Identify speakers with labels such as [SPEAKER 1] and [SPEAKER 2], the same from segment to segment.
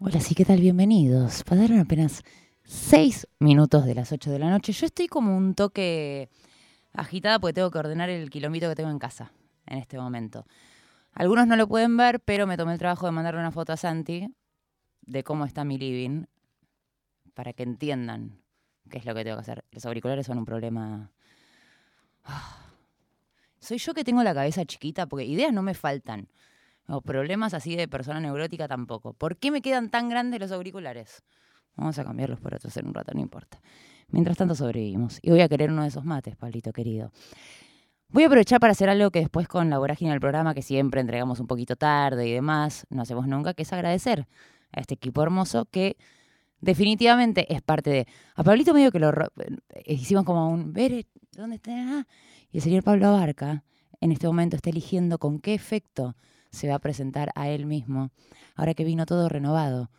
[SPEAKER 1] Hola, sí, ¿qué tal? Bienvenidos. Pasaron apenas seis minutos de las ocho de la noche. Yo estoy como un toque agitada porque tengo que ordenar el kilómetro que tengo en casa en este momento. Algunos no lo pueden ver, pero me tomé el trabajo de mandarle una foto a Santi de cómo está mi living para que entiendan qué es lo que tengo que hacer. Los auriculares son un problema. Ah. Soy yo que tengo la cabeza chiquita porque ideas no me faltan. O problemas así de persona neurótica tampoco. ¿Por qué me quedan tan grandes los auriculares? Vamos a cambiarlos por otros en un rato, no importa. Mientras tanto sobrevivimos. Y voy a querer uno de esos mates, Pablito querido. Voy a aprovechar para hacer algo que después con la vorágine del programa, que siempre entregamos un poquito tarde y demás, no hacemos nunca, que es agradecer a este equipo hermoso que definitivamente es parte de... A Pablito medio que lo eh, hicimos como un... Ver, ¿dónde está? Y el señor Pablo Abarca en este momento está eligiendo con qué efecto se va a presentar a él mismo, ahora que vino todo renovado,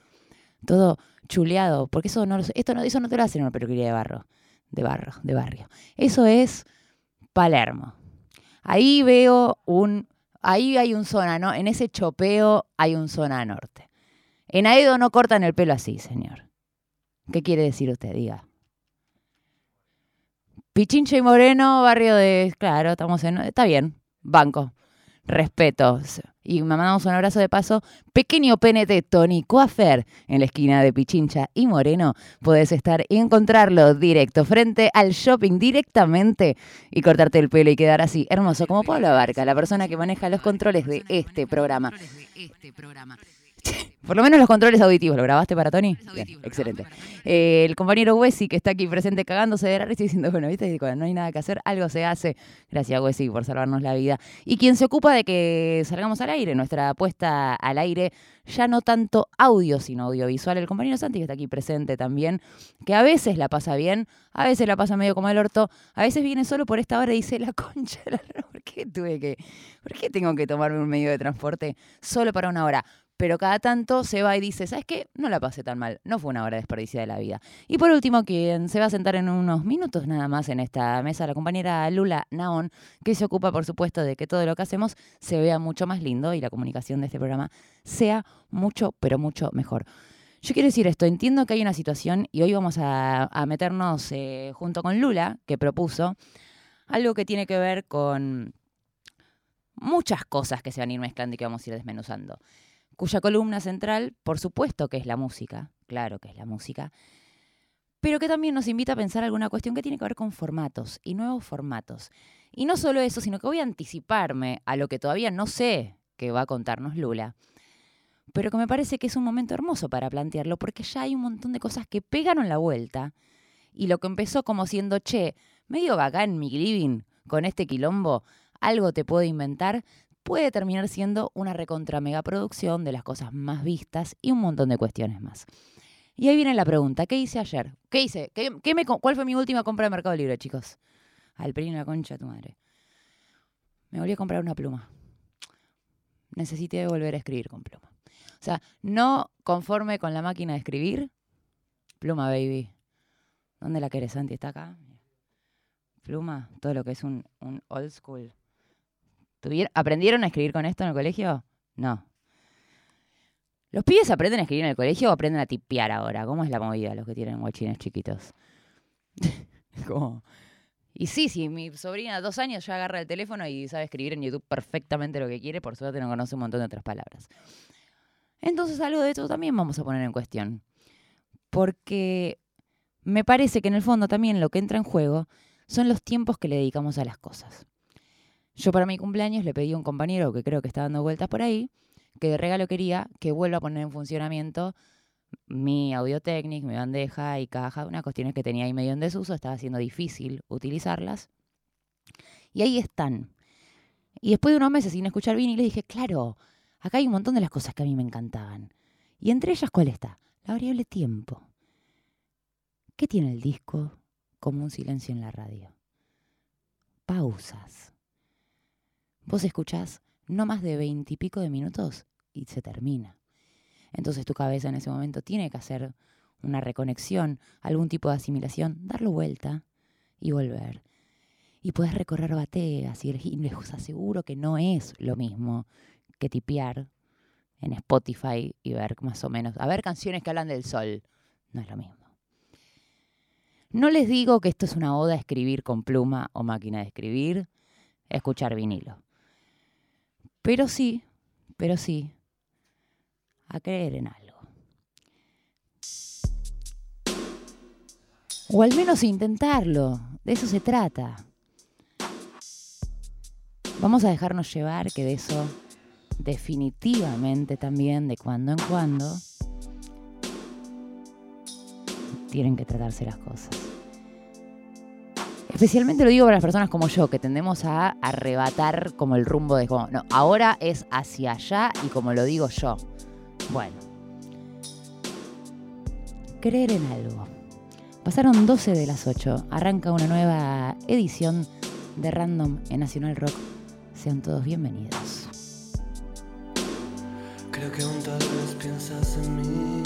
[SPEAKER 1] todo chuleado, porque eso no, esto no, eso no te lo hacen en una peluquería de barro, de barro, de barrio. Eso es Palermo. Ahí veo un, ahí hay un zona, ¿no? En ese chopeo hay un zona norte. En Aedo no cortan el pelo así, señor. ¿Qué quiere decir usted? Diga. Pichincha y Moreno, barrio de. Claro, estamos en. Está bien, banco respeto. Y mandamos un abrazo de paso. Pequeño PNT Tony Coafer en la esquina de Pichincha y Moreno. Puedes estar y encontrarlo directo frente al shopping directamente y cortarte el pelo y quedar así hermoso como Pablo Abarca, la persona que maneja los controles de este programa. Por lo menos los controles auditivos. ¿Lo grabaste para Tony? excelente. Eh, el compañero Wessi, que está aquí presente cagándose de la risa y diciendo, bueno, viste, cuando no hay nada que hacer, algo se hace. Gracias, Wessi, por salvarnos la vida. Y quien se ocupa de que salgamos al aire, nuestra apuesta al aire, ya no tanto audio, sino audiovisual. El compañero Santi, que está aquí presente también, que a veces la pasa bien, a veces la pasa medio como el orto, a veces viene solo por esta hora y dice, la concha, ¿por qué tuve que, por qué tengo que tomarme un medio de transporte solo para una hora? Pero cada tanto se va y dice, ¿sabes qué? No la pasé tan mal, no fue una hora desperdiciada de la vida. Y por último, quien se va a sentar en unos minutos nada más en esta mesa, la compañera Lula Naon, que se ocupa, por supuesto, de que todo lo que hacemos se vea mucho más lindo y la comunicación de este programa sea mucho, pero mucho mejor. Yo quiero decir esto, entiendo que hay una situación y hoy vamos a, meternos eh, junto con Lula, que propuso algo que tiene que ver con muchas cosas que se van a ir mezclando y que vamos a ir desmenuzando cuya columna central, por supuesto que es la música, claro que es la música, pero que también nos invita a pensar alguna cuestión que tiene que ver con formatos y nuevos formatos. Y no solo eso, sino que voy a anticiparme a lo que todavía no sé que va a contarnos Lula, pero que me parece que es un momento hermoso para plantearlo, porque ya hay un montón de cosas que pegaron la vuelta, y lo que empezó como siendo, che, medio bacán mi living con este quilombo, algo te puedo inventar, puede terminar siendo una recontra mega producción de las cosas más vistas y un montón de cuestiones más. Y ahí viene la pregunta, ¿qué hice ayer? ¿Qué hice? ¿Qué, me, ¿Cuál fue mi última compra de Mercado Libre, chicos? Al pelín la concha tu madre. Me volví a comprar una pluma. Necesité volver a escribir con pluma. O sea, no conforme con la máquina de escribir, pluma, baby. ¿Dónde la querés, Santi? ¿Está acá? Pluma, todo lo que es un old school ¿Aprendieron a escribir con esto en el colegio? No. ¿Los pibes aprenden a escribir en el colegio o aprenden a tipear ahora? ¿Cómo es la movida los que tienen guachines chiquitos? ¿Cómo? Y sí, sí, mi sobrina de dos años ya agarra el teléfono y sabe escribir en YouTube perfectamente lo que quiere, por suerte no conoce un montón de otras palabras. Entonces algo de esto también vamos a poner en cuestión. Porque me parece que en el fondo también lo que entra en juego son los tiempos que le dedicamos a las cosas. Yo para mi cumpleaños le pedí a un compañero que creo que está dando vueltas por ahí, que de regalo quería que vuelva a poner en funcionamiento mi Audiotechnic, mi bandeja y caja, unas cuestiones que tenía ahí medio en desuso, estaba siendo difícil utilizarlas. Y ahí están. Y después de unos meses sin escuchar le dije, claro, acá hay un montón de las cosas que a mí me encantaban. Y entre ellas, ¿cuál está? La variable tiempo. ¿Qué tiene el disco como un silencio en la radio? Pausas. Vos escuchás no más de veintipico de minutos y se termina. Entonces tu cabeza en ese momento tiene que hacer una reconexión, algún tipo de asimilación, darlo vuelta y volver. Y puedes recorrer bateas y les aseguro que no es lo mismo que tipear en Spotify y ver más o menos, a ver canciones que hablan del sol. No es lo mismo. No les digo que esto es una oda a escribir con pluma o máquina de escribir, escuchar vinilo. Pero sí, pero sí, a creer en algo. O al menos intentarlo, de eso se trata. Vamos a dejarnos llevar que de eso definitivamente también, de cuando en cuando, tienen que tratarse las cosas. Especialmente lo digo para las personas como yo, que tendemos a arrebatar como el rumbo de como, no, ahora es hacia allá y como lo digo yo. Bueno, creer en algo. Pasaron 12 de las 8, arranca una nueva edición de Random en Nacional Rock. Sean todos bienvenidos.
[SPEAKER 2] Creo que aún tal vez piensas en mí.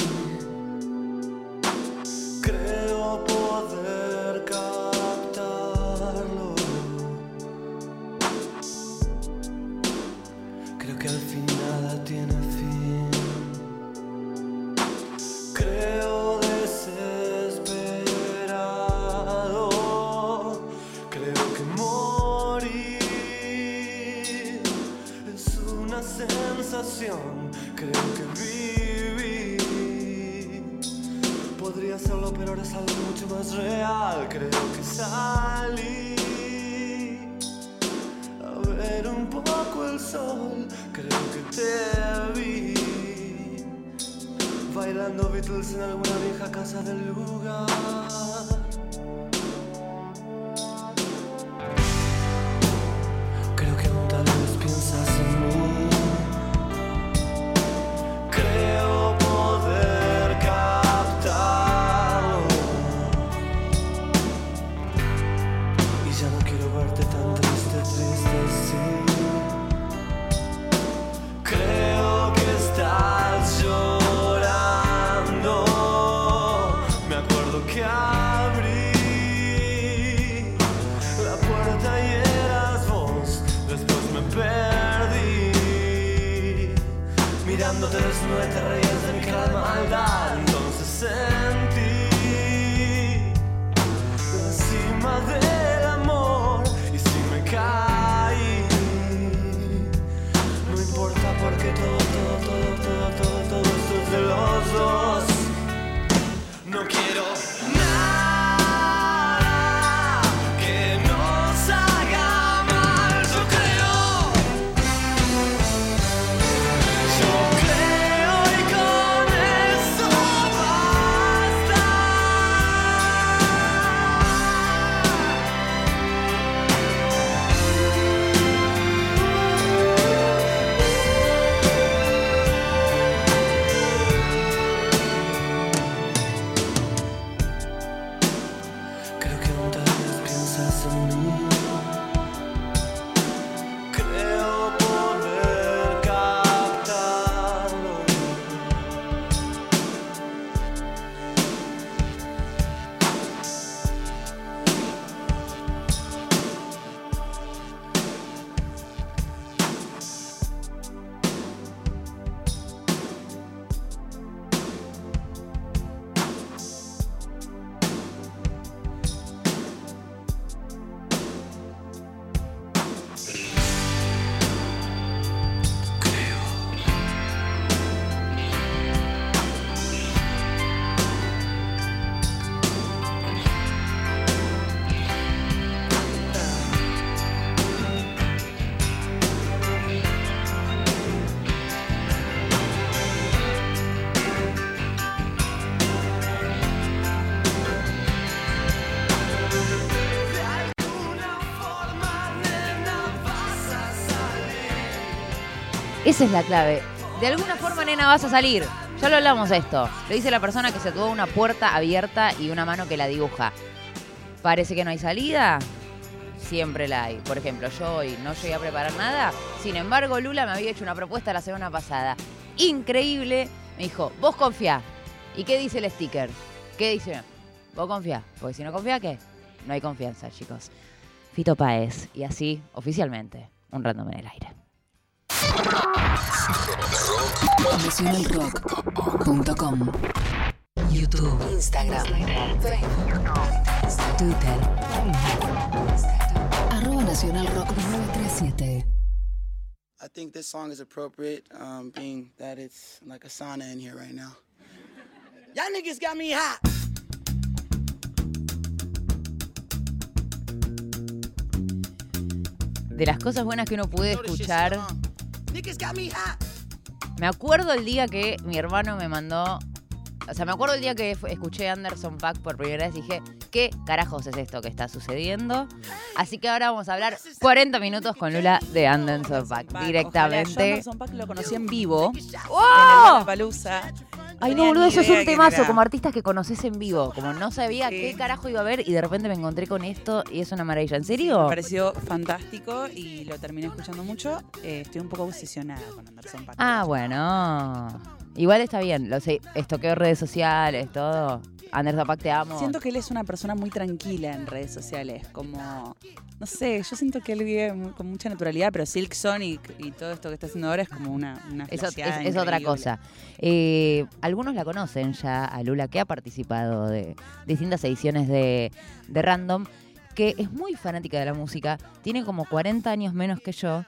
[SPEAKER 1] Esa es la clave. De alguna forma, nena, vas a salir. Ya lo hablamos de esto. Lo dice la persona que se tuvo una puerta abierta y una mano que la dibuja. Parece que no hay salida. Siempre la hay. Por ejemplo, yo hoy no llegué a preparar nada. Sin embargo, Lula me había hecho una propuesta la semana pasada. Increíble. Me dijo, vos confía. ¿Y qué dice el sticker? ¿Qué dice? Vos confía. Porque si no confía, ¿qué? No hay confianza, chicos. Fito Paez. Y así, oficialmente, un random en el aire.
[SPEAKER 3] Nacionalrock.com YouTube, Instagram, Facebook, Twitter. Arroba Nacional Rock 937.
[SPEAKER 4] I think this song is appropriate, um, being that it's like a sauna in here right now. Y'all niggas got me hot.
[SPEAKER 1] De las cosas buenas que uno puede escuchar,
[SPEAKER 4] me
[SPEAKER 1] acuerdo el día que mi hermano me mandó. O sea, me acuerdo el día que escuché Anderson Pack por primera vez y dije, ¿qué carajos es esto que está sucediendo? Así que ahora vamos a hablar 40 minutos con Lula de Anderson Pack
[SPEAKER 5] Pac. Ojalá, yo
[SPEAKER 1] directamente.
[SPEAKER 5] Anderson Paak lo conocí en vivo
[SPEAKER 1] ¡Oh!
[SPEAKER 5] en Palusa.
[SPEAKER 1] Ay, no, boludo, eso es un temazo como artistas que conoces en vivo. Como no sabía
[SPEAKER 5] Sí.
[SPEAKER 1] qué carajo iba a ver y de repente me encontré con esto y es una maravilla. ¿En
[SPEAKER 5] Me
[SPEAKER 1] serio?
[SPEAKER 5] pareció fantástico y lo terminé escuchando mucho. Eh, estoy un poco obsesionada con Anderson Paak.
[SPEAKER 1] Ah, bueno. Igual está bien. Lo sé, estoqueo redes sociales, todo. Anderson Pack, te amo.
[SPEAKER 5] Siento que él es una persona muy tranquila en redes sociales, como, no sé, yo siento que él vive con mucha naturalidad, pero Silk Sonic y todo esto que está haciendo ahora es como una, una
[SPEAKER 1] Es, otra cosa. Eh, algunos la conocen ya a Lula, que ha participado de distintas ediciones de, de Random, que es muy fanática de la música, tiene como 40 años menos que yo.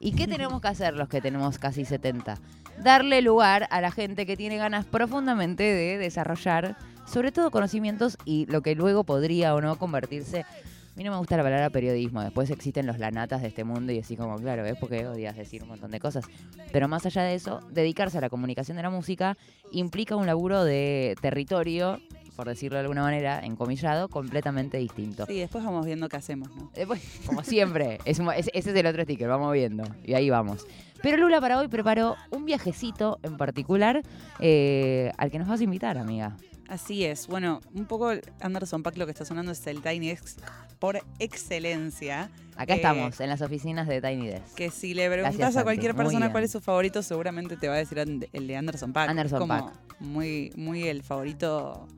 [SPEAKER 1] ¿Y qué tenemos que hacer los que tenemos casi 70? Darle lugar a la gente que tiene ganas profundamente de desarrollar, sobre todo conocimientos y lo que luego podría o no convertirse. A mí no me gusta la palabra periodismo, después existen los lanatas de este mundo y así como, claro, ¿ves? Porque odias decir un montón de cosas. Pero más allá de eso, dedicarse a la comunicación de la música implica un laburo de territorio, por decirlo de alguna manera, encomillado, completamente distinto.
[SPEAKER 5] Sí, después vamos viendo qué hacemos, ¿no?
[SPEAKER 1] Después, como siempre, es un- es- ese es el otro sticker, vamos viendo. Y ahí vamos. Pero Lula para hoy preparó un viajecito en particular eh, al que nos vas a invitar, amiga.
[SPEAKER 5] Así es. Bueno, un poco Anderson Paak lo que está sonando es el Tiny Desk por excelencia.
[SPEAKER 1] Acá
[SPEAKER 5] Eh,
[SPEAKER 1] estamos, en las oficinas de Tiny Desk.
[SPEAKER 5] Que si le preguntas
[SPEAKER 1] Gracias,
[SPEAKER 5] a cualquier
[SPEAKER 1] Santi.
[SPEAKER 5] Persona cuál es su favorito, seguramente te va a decir el de Anderson Paak.
[SPEAKER 1] Anderson
[SPEAKER 5] como
[SPEAKER 1] Paak.
[SPEAKER 5] Muy, muy el favorito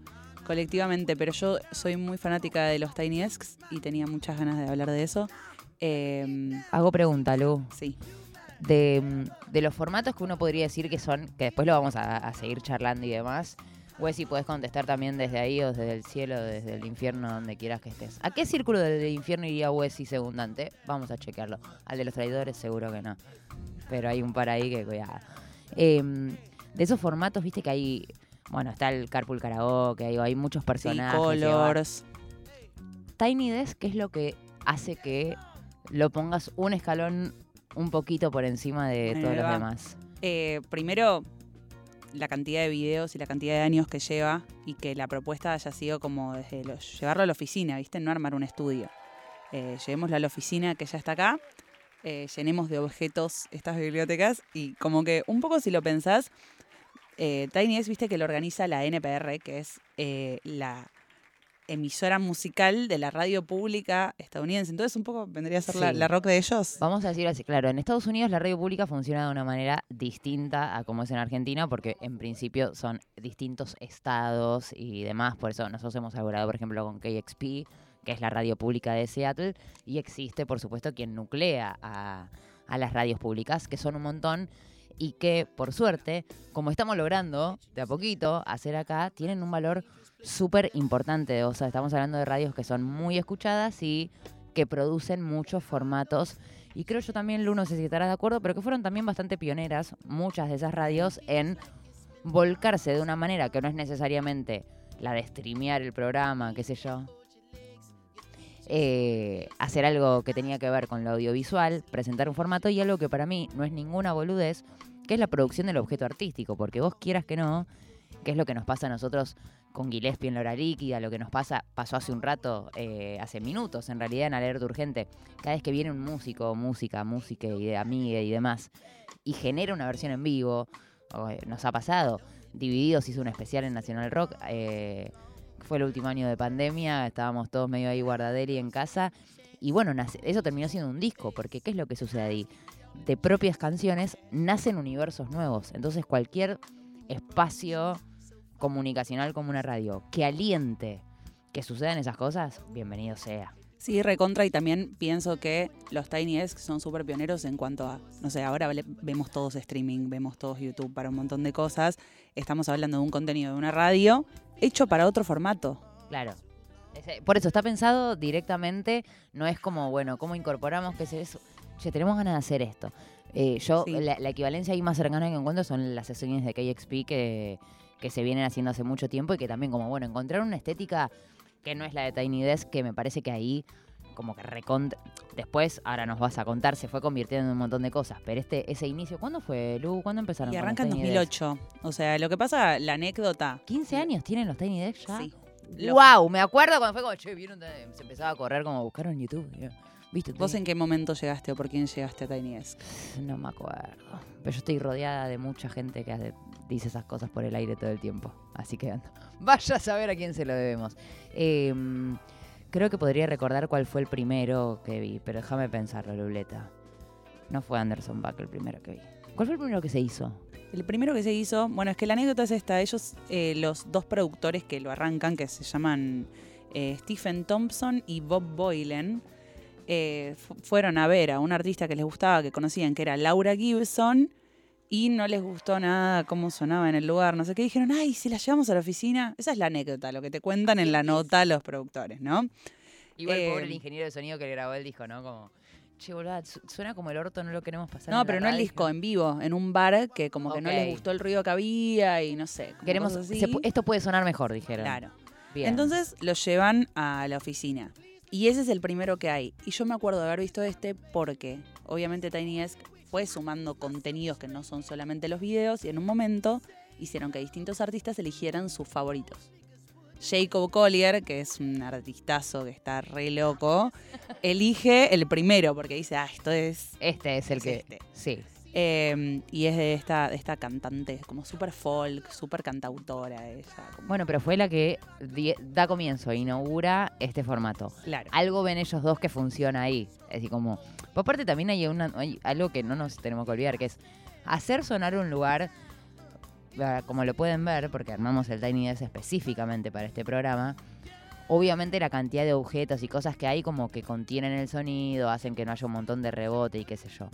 [SPEAKER 5] colectivamente. Pero yo soy muy fanática de los Tiny Desks y tenía muchas ganas de hablar de eso. Eh,
[SPEAKER 1] Hago pregunta, Lu.
[SPEAKER 5] sí.
[SPEAKER 1] De, mm, de los formatos que uno podría decir que son, que después lo vamos a, a seguir charlando y demás. Si puedes contestar también desde ahí o desde el cielo, desde el infierno, donde quieras que estés. ¿A qué círculo del infierno iría Wesi segundante? Vamos a chequearlo. Al de los traidores seguro que no. Pero hay un par ahí que cuidado. Em, de esos formatos, viste que hay, bueno, está el Carpool Karaoke, hay, hay muchos personajes.
[SPEAKER 5] Colors.
[SPEAKER 1] Tiny Desk, ¿qué es lo que hace que lo pongas un escalón un poquito por encima de todos los demás?
[SPEAKER 5] Eh, primero, la cantidad de videos y la cantidad de años que lleva y que la propuesta haya sido como desde llevarlo a la oficina, ¿viste? No armar un estudio. Eh, llevémoslo a la oficina que ya está acá, eh, llenemos de objetos estas bibliotecas y como que un poco si lo pensás, eh, Tiny Desk, viste que lo organiza la NPR, que es la emisora musical de la radio pública estadounidense. Entonces un poco vendría a ser la,
[SPEAKER 1] Sí.
[SPEAKER 5] la rock de ellos.
[SPEAKER 1] Vamos a decir así, claro, en Estados Unidos la radio pública funciona de una manera distinta a como es en Argentina, porque en principio son distintos estados y demás, por eso nosotros hemos colaborado, por ejemplo, con KXP, que es la radio pública de Seattle, y existe, por supuesto, quien nuclea a, a las radios públicas, que son un montón, y que, por suerte, como estamos logrando de a poquito hacer acá, tienen un valor súper importante. O sea, estamos hablando de radios que son muy escuchadas y que producen muchos formatos. Y creo yo también, Lu, no sé si estarás de acuerdo, pero que fueron también bastante pioneras, muchas de esas radios, en volcarse de una manera que no es necesariamente la de streamear el programa, qué sé yo. eh, hacer algo que tenía que ver con lo audiovisual, presentar un formato y algo que para mí no es ninguna boludez, que es la producción del objeto artístico, porque vos quieras que no, que es lo que nos pasa a nosotros con Gillespie en la hora líquida, lo que nos pasa, pasó hace un rato, eh, hace minutos en realidad en Alerta Urgente, cada vez que viene un músico, música, música y de amiga y demás, y genera una versión en vivo, eh, nos ha pasado, Divididos hizo un especial en Nacional Rock, eh, fue el último año de pandemia, estábamos todos medio ahí guardaderi en casa, y bueno, nace- eso terminó siendo un disco, porque ¿qué es lo que sucede ahí? De propias canciones nacen universos nuevos, entonces cualquier espacio comunicacional como una radio que aliente que sucedan esas cosas, bienvenido sea.
[SPEAKER 5] Sí, recontra, y también pienso que los Tiny Desk son súper pioneros en cuanto a, no sé, ahora vemos todos streaming, vemos todos YouTube para un montón de cosas. Estamos hablando de un contenido de una radio hecho para otro formato.
[SPEAKER 1] Claro. Por eso está pensado directamente, no es como, bueno, ¿cómo incorporamos que se eso? Che, tenemos ganas de hacer esto. Eh, yo,
[SPEAKER 5] Sí.
[SPEAKER 1] la, la equivalencia ahí más cercana que encuentro son las sesiones de KXP que, que se vienen haciendo hace mucho tiempo y que también como, bueno, encontrar una estética que no es la de Tiny Desk, que me parece que ahí como que recont... Después, ahora nos vas a contar, se fue convirtiendo en un montón de cosas, pero este ese inicio, ¿cuándo fue, Lu? ¿Cuándo empezaron
[SPEAKER 5] Y arranca en
[SPEAKER 1] Tiny Desk?
[SPEAKER 5] 2008. O sea, lo que pasa, la anécdota.
[SPEAKER 1] 15 años tienen los Tiny Desk ya.
[SPEAKER 5] Sí. Lo-
[SPEAKER 1] Wow, me acuerdo cuando fue como, che, vieron, se empezaba a correr como buscaron en YouTube. ¿Viste?
[SPEAKER 5] ¿Vos en qué momento llegaste o por quién llegaste a Tiny Desk?
[SPEAKER 1] No me acuerdo. Pero yo estoy rodeada de mucha gente que hace- dice esas cosas por el aire todo el tiempo. Así que vaya a saber a quién se lo debemos. Eh, creo que podría recordar cuál fue el primero que vi, pero déjame pensarlo, Luleta. No fue Anderson Buck el primero que vi. ¿Cuál fue el primero que se hizo?
[SPEAKER 5] El primero que se hizo, bueno, es que la anécdota es esta. Ellos, eh, los dos productores que lo arrancan, que se llaman eh, Stephen Thompson y Bob Boylan, eh, fu- fueron a ver a un artista que les gustaba, que conocían, que era Laura Gibson, y no les gustó nada cómo sonaba en el lugar, no sé qué. Dijeron, ay, si la llevamos a la oficina. Esa es la anécdota, lo que te cuentan en la nota los productores, ¿no?
[SPEAKER 1] Igual
[SPEAKER 5] Eh,
[SPEAKER 1] pobre el ingeniero de sonido que le grabó él dijo, ¿no? Como, che, boludo, su- suena como el orto, no lo queremos pasar.
[SPEAKER 5] No,
[SPEAKER 1] en la
[SPEAKER 5] pero no el
[SPEAKER 1] radio".
[SPEAKER 5] disco, en vivo, en un bar que como que no les gustó el ruido que había y no sé.
[SPEAKER 1] Queremos, se
[SPEAKER 5] así.
[SPEAKER 1] esto puede sonar mejor, dijeron.
[SPEAKER 5] Claro.
[SPEAKER 1] Bien.
[SPEAKER 5] Entonces lo llevan a la oficina. Y ese es el primero que hay. Y yo me acuerdo de haber visto este porque, obviamente, Tiny Desk fue sumando contenidos que no son solamente los videos y en un momento hicieron que distintos artistas eligieran sus favoritos. Jacob Collier, que es un artistazo que está re loco, elige el primero porque dice, ah, esto es...
[SPEAKER 1] este es el
[SPEAKER 5] es
[SPEAKER 1] que.
[SPEAKER 5] este.
[SPEAKER 1] Sí.
[SPEAKER 5] Eh, y es de esta, de esta cantante, como súper folk, súper cantautora ella. como-
[SPEAKER 1] Bueno, pero fue la que da comienzo, inaugura este formato.
[SPEAKER 5] claro.
[SPEAKER 1] Algo ven ellos dos que funciona ahí. Es decir, como. Por parte también hay, una, hay algo que no nos tenemos que olvidar, que es hacer sonar un lugar. Como lo pueden ver, porque armamos el Tiny Desk específicamente para este programa. Obviamente la cantidad de objetos y cosas que hay como que contienen el sonido, hacen que no haya un montón de rebote y qué sé yo.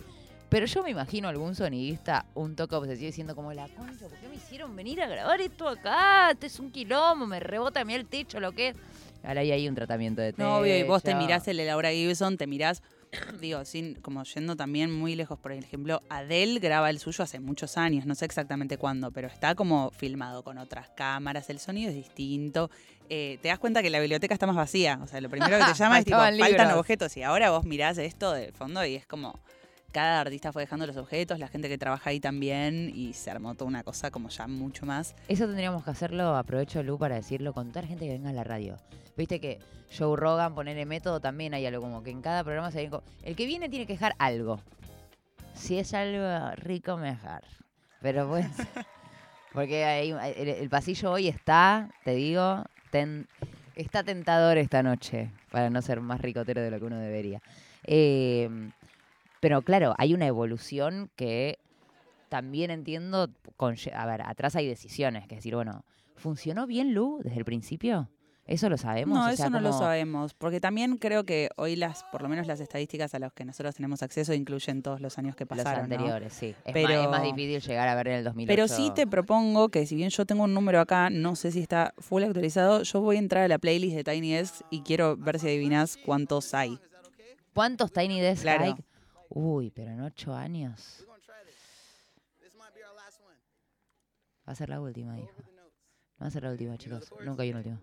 [SPEAKER 1] Pero yo me imagino algún sonidista un toque obsesivo diciendo como la concha, ¿por qué me hicieron venir a grabar esto acá? Este es un quilombo, me rebota a mí el techo, lo que es. Ahora ahí hay un tratamiento de techo.
[SPEAKER 5] No, obvio, y vos te mirás el de Laura Gibson, te mirás, digo, sin, como yendo también muy lejos, por ejemplo, Adele graba el suyo hace muchos años, no sé exactamente cuándo, pero está como filmado con otras cámaras, el sonido es distinto. Eh, te das cuenta que la biblioteca está más vacía, o sea, lo primero que te llama es tipo, faltan
[SPEAKER 1] libros.
[SPEAKER 5] objetos, y ahora vos mirás esto de fondo y es como, cada artista fue dejando los objetos, la gente que trabaja ahí también, y se armó toda una cosa como ya mucho más.
[SPEAKER 1] Eso tendríamos que hacerlo, aprovecho Lu para decirlo, con toda la gente que venga a la radio. Viste que Joe Rogan, poner el método, también hay algo como que en cada programa se viene co- El que viene tiene que dejar algo. Si es algo rico, mejor. Pero pues. Porque hay- el, el pasillo hoy está, te digo, ten- está tentador esta noche, para no ser más ricotero de lo que uno debería. Eh, pero claro, hay una evolución que también entiendo. conlle- a ver, atrás hay decisiones, que es decir, bueno, ¿funcionó bien Lu desde el principio? ¿Eso lo sabemos?
[SPEAKER 5] No,
[SPEAKER 1] O
[SPEAKER 5] eso no lo sabemos, porque también creo que hoy las, por lo menos las estadísticas a las que nosotros tenemos acceso incluyen todos los años que
[SPEAKER 1] Los
[SPEAKER 5] pasaron. ¿no?
[SPEAKER 1] anteriores, sí. Es,
[SPEAKER 5] Pero-
[SPEAKER 1] más, es más difícil llegar a ver en el 2008.
[SPEAKER 5] Pero sí te propongo que si bien yo tengo un número acá, no sé si está full actualizado, yo voy a entrar a la playlist de Tiny Desk y quiero ver si adivinas cuántos hay.
[SPEAKER 1] ¿Cuántos Tiny Desk
[SPEAKER 5] Claro.
[SPEAKER 1] hay? Uy, pero en ocho años. Va a ser la última, hijo. Va a ser la última, chicos. Nunca hay una última.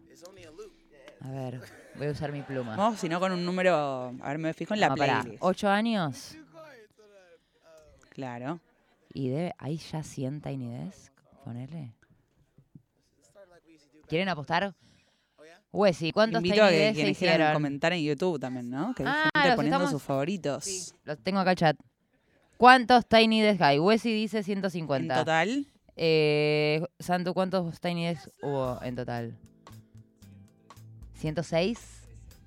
[SPEAKER 4] A
[SPEAKER 1] ver, voy a usar mi pluma.
[SPEAKER 5] No, sino con un número, a ver, me fijo en la
[SPEAKER 1] No,
[SPEAKER 5] playlist.
[SPEAKER 1] ¿Ocho años?
[SPEAKER 5] Claro.
[SPEAKER 1] ¿Y debe, hay ya 100 Tiny Desk? Ponele. ¿Quieren apostar? Wesi, ¿cuántos
[SPEAKER 5] Invito a
[SPEAKER 1] Tiny
[SPEAKER 5] que quienes quieran comentar en YouTube también, ¿no? Que
[SPEAKER 1] Ah,
[SPEAKER 5] gente poniendo
[SPEAKER 1] estamos-
[SPEAKER 5] sus favoritos.
[SPEAKER 1] Sí, los tengo acá al chat. ¿Cuántos Tiny Desk hay? Wesi dice
[SPEAKER 5] En
[SPEAKER 1] 150.
[SPEAKER 5] total,
[SPEAKER 1] Eh, Santo, ¿cuántos Tiny Desk hubo en total? ¿106?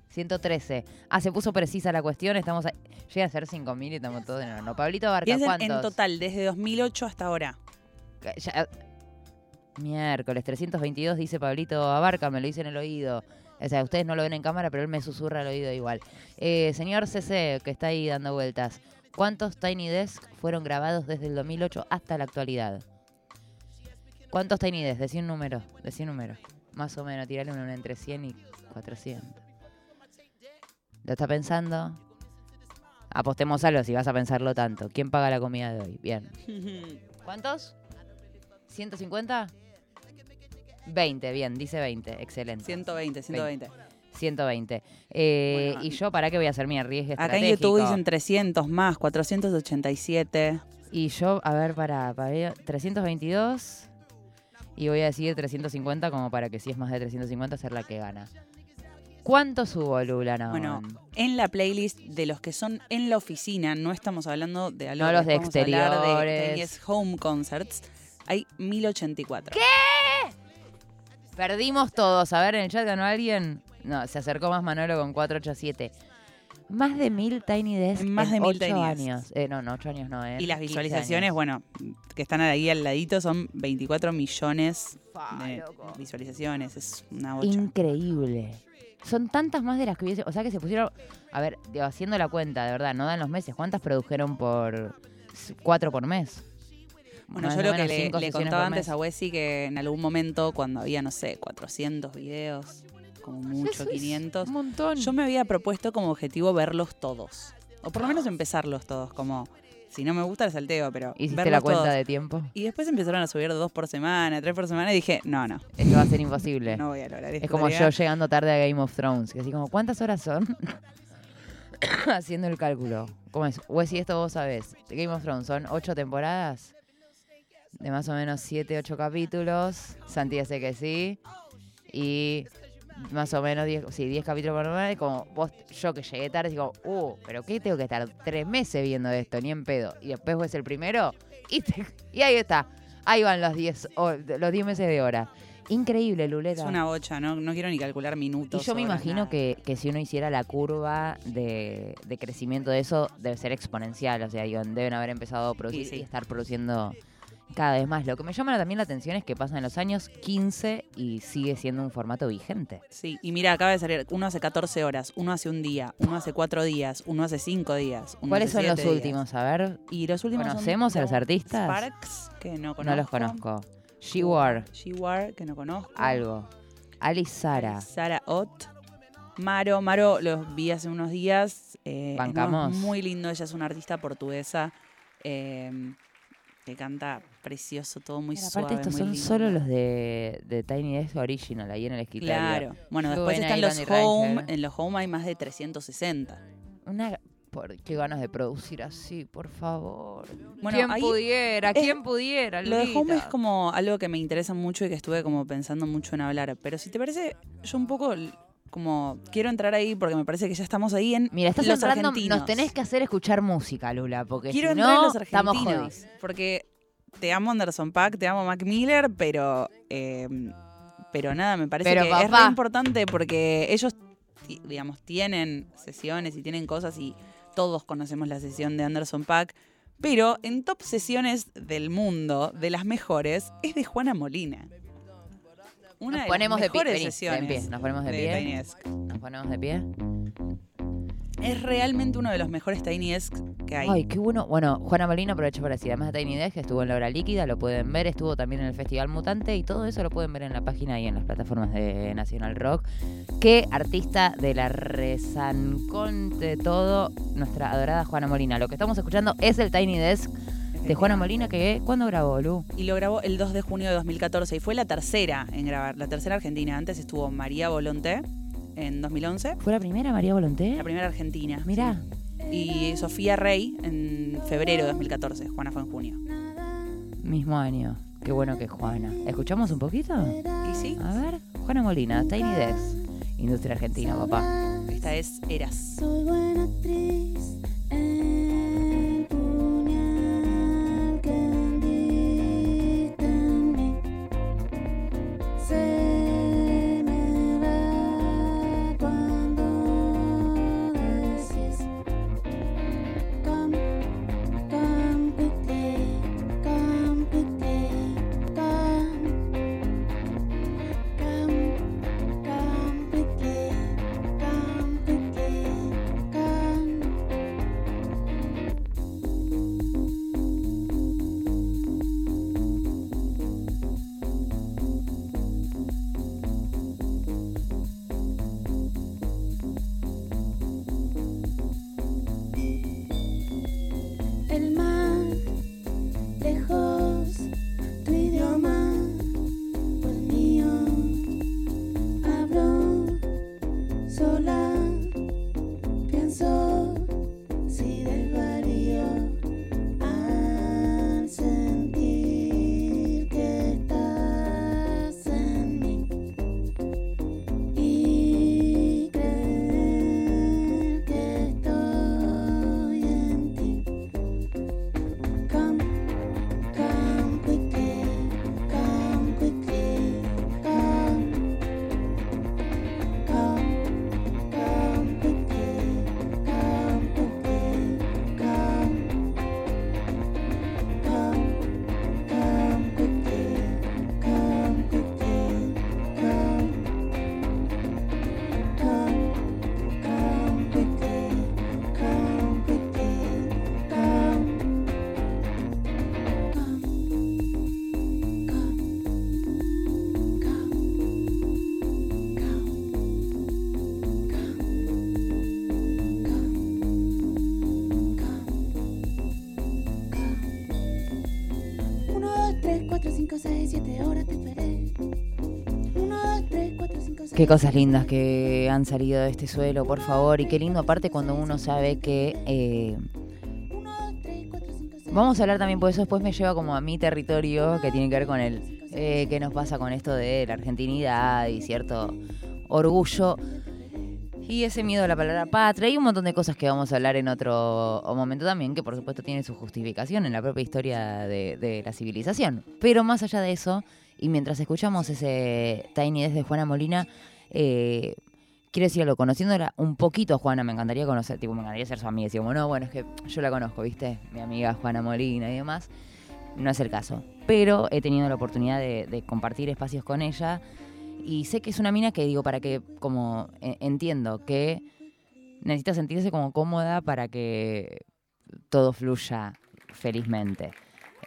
[SPEAKER 1] 113. Ah, se puso precisa la cuestión. Estamos a- Llega a ser 5.000 y estamos todos en no. Pablito Barca, ¿cuántos?
[SPEAKER 5] en total, desde 2008 hasta ahora.
[SPEAKER 1] Ya- Miércoles 322 dice Pablito Abarca, me lo dice en el oído. O sea, ustedes no lo ven en cámara, pero él me susurra al oído igual. Eh, señor CC, que está ahí dando vueltas, ¿cuántos Tiny Desk fueron grabados desde el 2008 hasta la actualidad? ¿Cuántos Tiny Desk? Decí un número, decí un número. Más o menos, tirarle uno entre 100 y 400. ¿Lo está pensando? Apostemos algo si vas a pensarlo tanto. ¿Quién paga la comida de hoy? Bien. ¿Cuántos? ¿150? 20, bien, dice 20, excelente.
[SPEAKER 5] 120, 120.
[SPEAKER 1] 120. Eh,
[SPEAKER 5] Bueno,
[SPEAKER 1] y yo, ¿para qué voy a hacer mi arriesgue
[SPEAKER 5] Acá en? YouTube dicen 300 más, 487.
[SPEAKER 1] Y yo, a ver, para, para ver, 322. Y voy a decir 350 como para que si es más de 350 ser la que gana. ¿Cuánto subo, Lula? No.
[SPEAKER 5] Bueno, en la playlist de los que son en la oficina, no estamos hablando de algo
[SPEAKER 1] No los de
[SPEAKER 5] hablar de
[SPEAKER 1] exteriores.
[SPEAKER 5] Tinies Home Concerts. Hay 1084. ¿Qué?
[SPEAKER 1] Perdimos todos. A ver, en el chat ganó alguien. No, se acercó más Manolo con 487. Más de mil Tiny Desk
[SPEAKER 5] Más
[SPEAKER 1] en
[SPEAKER 5] de mil
[SPEAKER 1] ocho
[SPEAKER 5] Tiny
[SPEAKER 1] años. Eh, no, no, 8 años no, ¿eh?
[SPEAKER 5] Y las
[SPEAKER 1] 15
[SPEAKER 5] visualizaciones, bueno, que están ahí al ladito, son 24 millones de
[SPEAKER 1] loco.
[SPEAKER 5] visualizaciones. Es una bocha.
[SPEAKER 1] Increíble. Son tantas más de las que hubiese. O sea que se pusieron. A ver, digo, haciendo la cuenta, de verdad, no dan los meses. ¿Cuántas produjeron por. cuatro por mes?
[SPEAKER 5] Bueno, yo lo que le, contaba antes a Wessy que en algún momento, cuando había, no sé, 400 videos, como mucho,
[SPEAKER 1] Eso es
[SPEAKER 5] 500,
[SPEAKER 1] Un montón.
[SPEAKER 5] yo me había propuesto como objetivo verlos todos. O por lo menos empezarlos todos, como si no me gusta el salteo, pero
[SPEAKER 1] ¿Hiciste la cuenta
[SPEAKER 5] todos.
[SPEAKER 1] de tiempo?
[SPEAKER 5] Y después empezaron a subir dos por semana, tres por semana, y dije, no, no,
[SPEAKER 1] Esto va a ser imposible.
[SPEAKER 5] no voy a lograr esto.
[SPEAKER 1] es como yo llegando tarde a Game of Thrones. Que así como, ¿cuántas horas son? Haciendo el cálculo. ¿Cómo es? O si esto vos sabés. Game of Thrones son ocho temporadas. De más o menos siete, ocho capítulos. Santi dice que sí. Y más o menos 10, sí, 10 capítulos por semana. Y como vos, yo que llegué tarde, digo, uh, pero ¿qué tengo que estar tres meses viendo esto? Ni en pedo. Y después ves el primero y, te- y ahí está. Ahí van los 10 ho- los 10 meses de hora. Increíble, Luleta.
[SPEAKER 5] Es una bocha, no, no quiero ni calcular
[SPEAKER 1] Y
[SPEAKER 5] minutos.
[SPEAKER 1] yo me imagino que, que si uno hiciera la curva de, de crecimiento de eso, debe ser exponencial. O sea, digo, deben haber empezado a producir
[SPEAKER 5] sí.
[SPEAKER 1] y estar produciendo cada vez más. Lo que me llama también la atención es que pasan los años 15 y sigue siendo un formato vigente.
[SPEAKER 5] Sí, y mira, acaba de salir, uno hace 14 horas, uno hace un día, uno hace cuatro días, uno hace cinco días. uno
[SPEAKER 1] ¿Cuáles
[SPEAKER 5] hace
[SPEAKER 1] son los
[SPEAKER 5] días.
[SPEAKER 1] últimos? A ver,
[SPEAKER 5] Y los últimos son
[SPEAKER 1] ¿Conocemos a los artistas?
[SPEAKER 5] Sparks, que no conozco.
[SPEAKER 1] no los conozco. She War,
[SPEAKER 5] She War, que no conozco.
[SPEAKER 1] algo. Alice Sara.
[SPEAKER 5] Sara Ott. Maro, Maro los vi hace unos días. eh, es
[SPEAKER 1] Bancamos.
[SPEAKER 5] muy lindo, ella es una artista portuguesa eh, que canta precioso, todo muy
[SPEAKER 1] Pero
[SPEAKER 5] suave.
[SPEAKER 1] aparte, estos
[SPEAKER 5] muy
[SPEAKER 1] son
[SPEAKER 5] lindo.
[SPEAKER 1] solo los de, de Tiny Desk Original, ahí en el escritorio.
[SPEAKER 5] Claro. Bueno, después
[SPEAKER 1] en
[SPEAKER 5] están los
[SPEAKER 1] Randy
[SPEAKER 5] Home.
[SPEAKER 1] Ranger.
[SPEAKER 5] En los Home hay más de 360.
[SPEAKER 1] Una, por, qué ganas de producir así, por favor.
[SPEAKER 5] Bueno,
[SPEAKER 1] ¿Quién
[SPEAKER 5] ahí
[SPEAKER 1] pudiera?
[SPEAKER 5] es-
[SPEAKER 1] ¿Quién pudiera?
[SPEAKER 5] Lo de Home es como algo que me interesa mucho y que estuve como pensando mucho en hablar. Pero si te parece, yo un poco como quiero entrar ahí porque me parece que ya estamos ahí en
[SPEAKER 1] Mira, estás
[SPEAKER 5] los
[SPEAKER 1] entrando,
[SPEAKER 5] argentinos.
[SPEAKER 1] nos tenés que hacer escuchar música, Lula, porque
[SPEAKER 5] Quiero
[SPEAKER 1] si
[SPEAKER 5] entrar en
[SPEAKER 1] no,
[SPEAKER 5] los
[SPEAKER 1] estamos
[SPEAKER 5] argentinos.
[SPEAKER 1] jodidos.
[SPEAKER 5] Porque te amo Anderson Pack, te amo Mac Miller, pero eh, pero nada, me parece
[SPEAKER 1] Pero,
[SPEAKER 5] que es re importante porque ellos, digamos, tienen sesiones y tienen cosas y todos conocemos la sesión de Anderson Pack. Pero en top sesiones del mundo, de las mejores, es de Juana Molina. Una
[SPEAKER 1] Nos
[SPEAKER 5] de
[SPEAKER 1] ponemos
[SPEAKER 5] las
[SPEAKER 1] de pie, vení,
[SPEAKER 5] sesiones.
[SPEAKER 1] en pie, nos ponemos de pie. Nos ponemos de pie.
[SPEAKER 5] Es realmente uno de los mejores Tiny Desk que hay.
[SPEAKER 1] Ay, qué bueno. Bueno, Juana Molina aprovecho para decir, además de Tiny Desk, estuvo en La Hora Líquida, lo pueden ver, estuvo también en el Festival Mutante y todo eso lo pueden ver en la página y en las plataformas de Nacional Rock. Qué artista de la rezancón de todo, nuestra adorada Juana Molina. Lo que estamos escuchando es el Tiny Desk de Juana Molina que ¿cuándo grabó, Lu?
[SPEAKER 5] Y lo grabó el 2 de junio de 2014 y fue la tercera en grabar, la tercera argentina. Antes estuvo María Volonté en 2011,
[SPEAKER 1] ¿Fue la primera María Volonté?
[SPEAKER 5] la primera argentina.
[SPEAKER 1] Mirá.
[SPEAKER 5] sí. Y Sofía Rey en febrero de 2014. Juana fue en junio.
[SPEAKER 1] Mismo año. Qué bueno que es Juana. ¿Escuchamos un poquito?
[SPEAKER 5] Y sí,
[SPEAKER 1] A ver, Juana Molina, Tiny Desk. Industria Argentina, papá.
[SPEAKER 5] esta es Eras.
[SPEAKER 6] Soy buena actriz, el
[SPEAKER 1] Qué cosas lindas que han salido de este suelo, por favor. Y qué lindo aparte cuando uno sabe que... eh, Vamos a hablar también, por eso después me lleva como a mi territorio, que tiene que ver con el... eh, ¿Qué nos pasa con esto de la argentinidad y cierto orgullo? Y ese miedo a la palabra patria y un montón de cosas que vamos a hablar en otro momento también, que por supuesto tiene su justificación en la propia historia de la civilización. Pero más allá de eso, y mientras escuchamos ese Tiny Desk de Juana Molina, eh, quiero decir algo, conociéndola un poquito a Juana, me encantaría conocer, tipo, me encantaría ser su amiga. Y como, no, bueno, es que yo la conozco, ¿viste? Mi amiga Juana Molina y demás. No es el caso. Pero he tenido la oportunidad de, compartir espacios con ella. Y sé que es una mina que digo, para que, como eh, entiendo que necesita sentirse como cómoda para que todo fluya felizmente.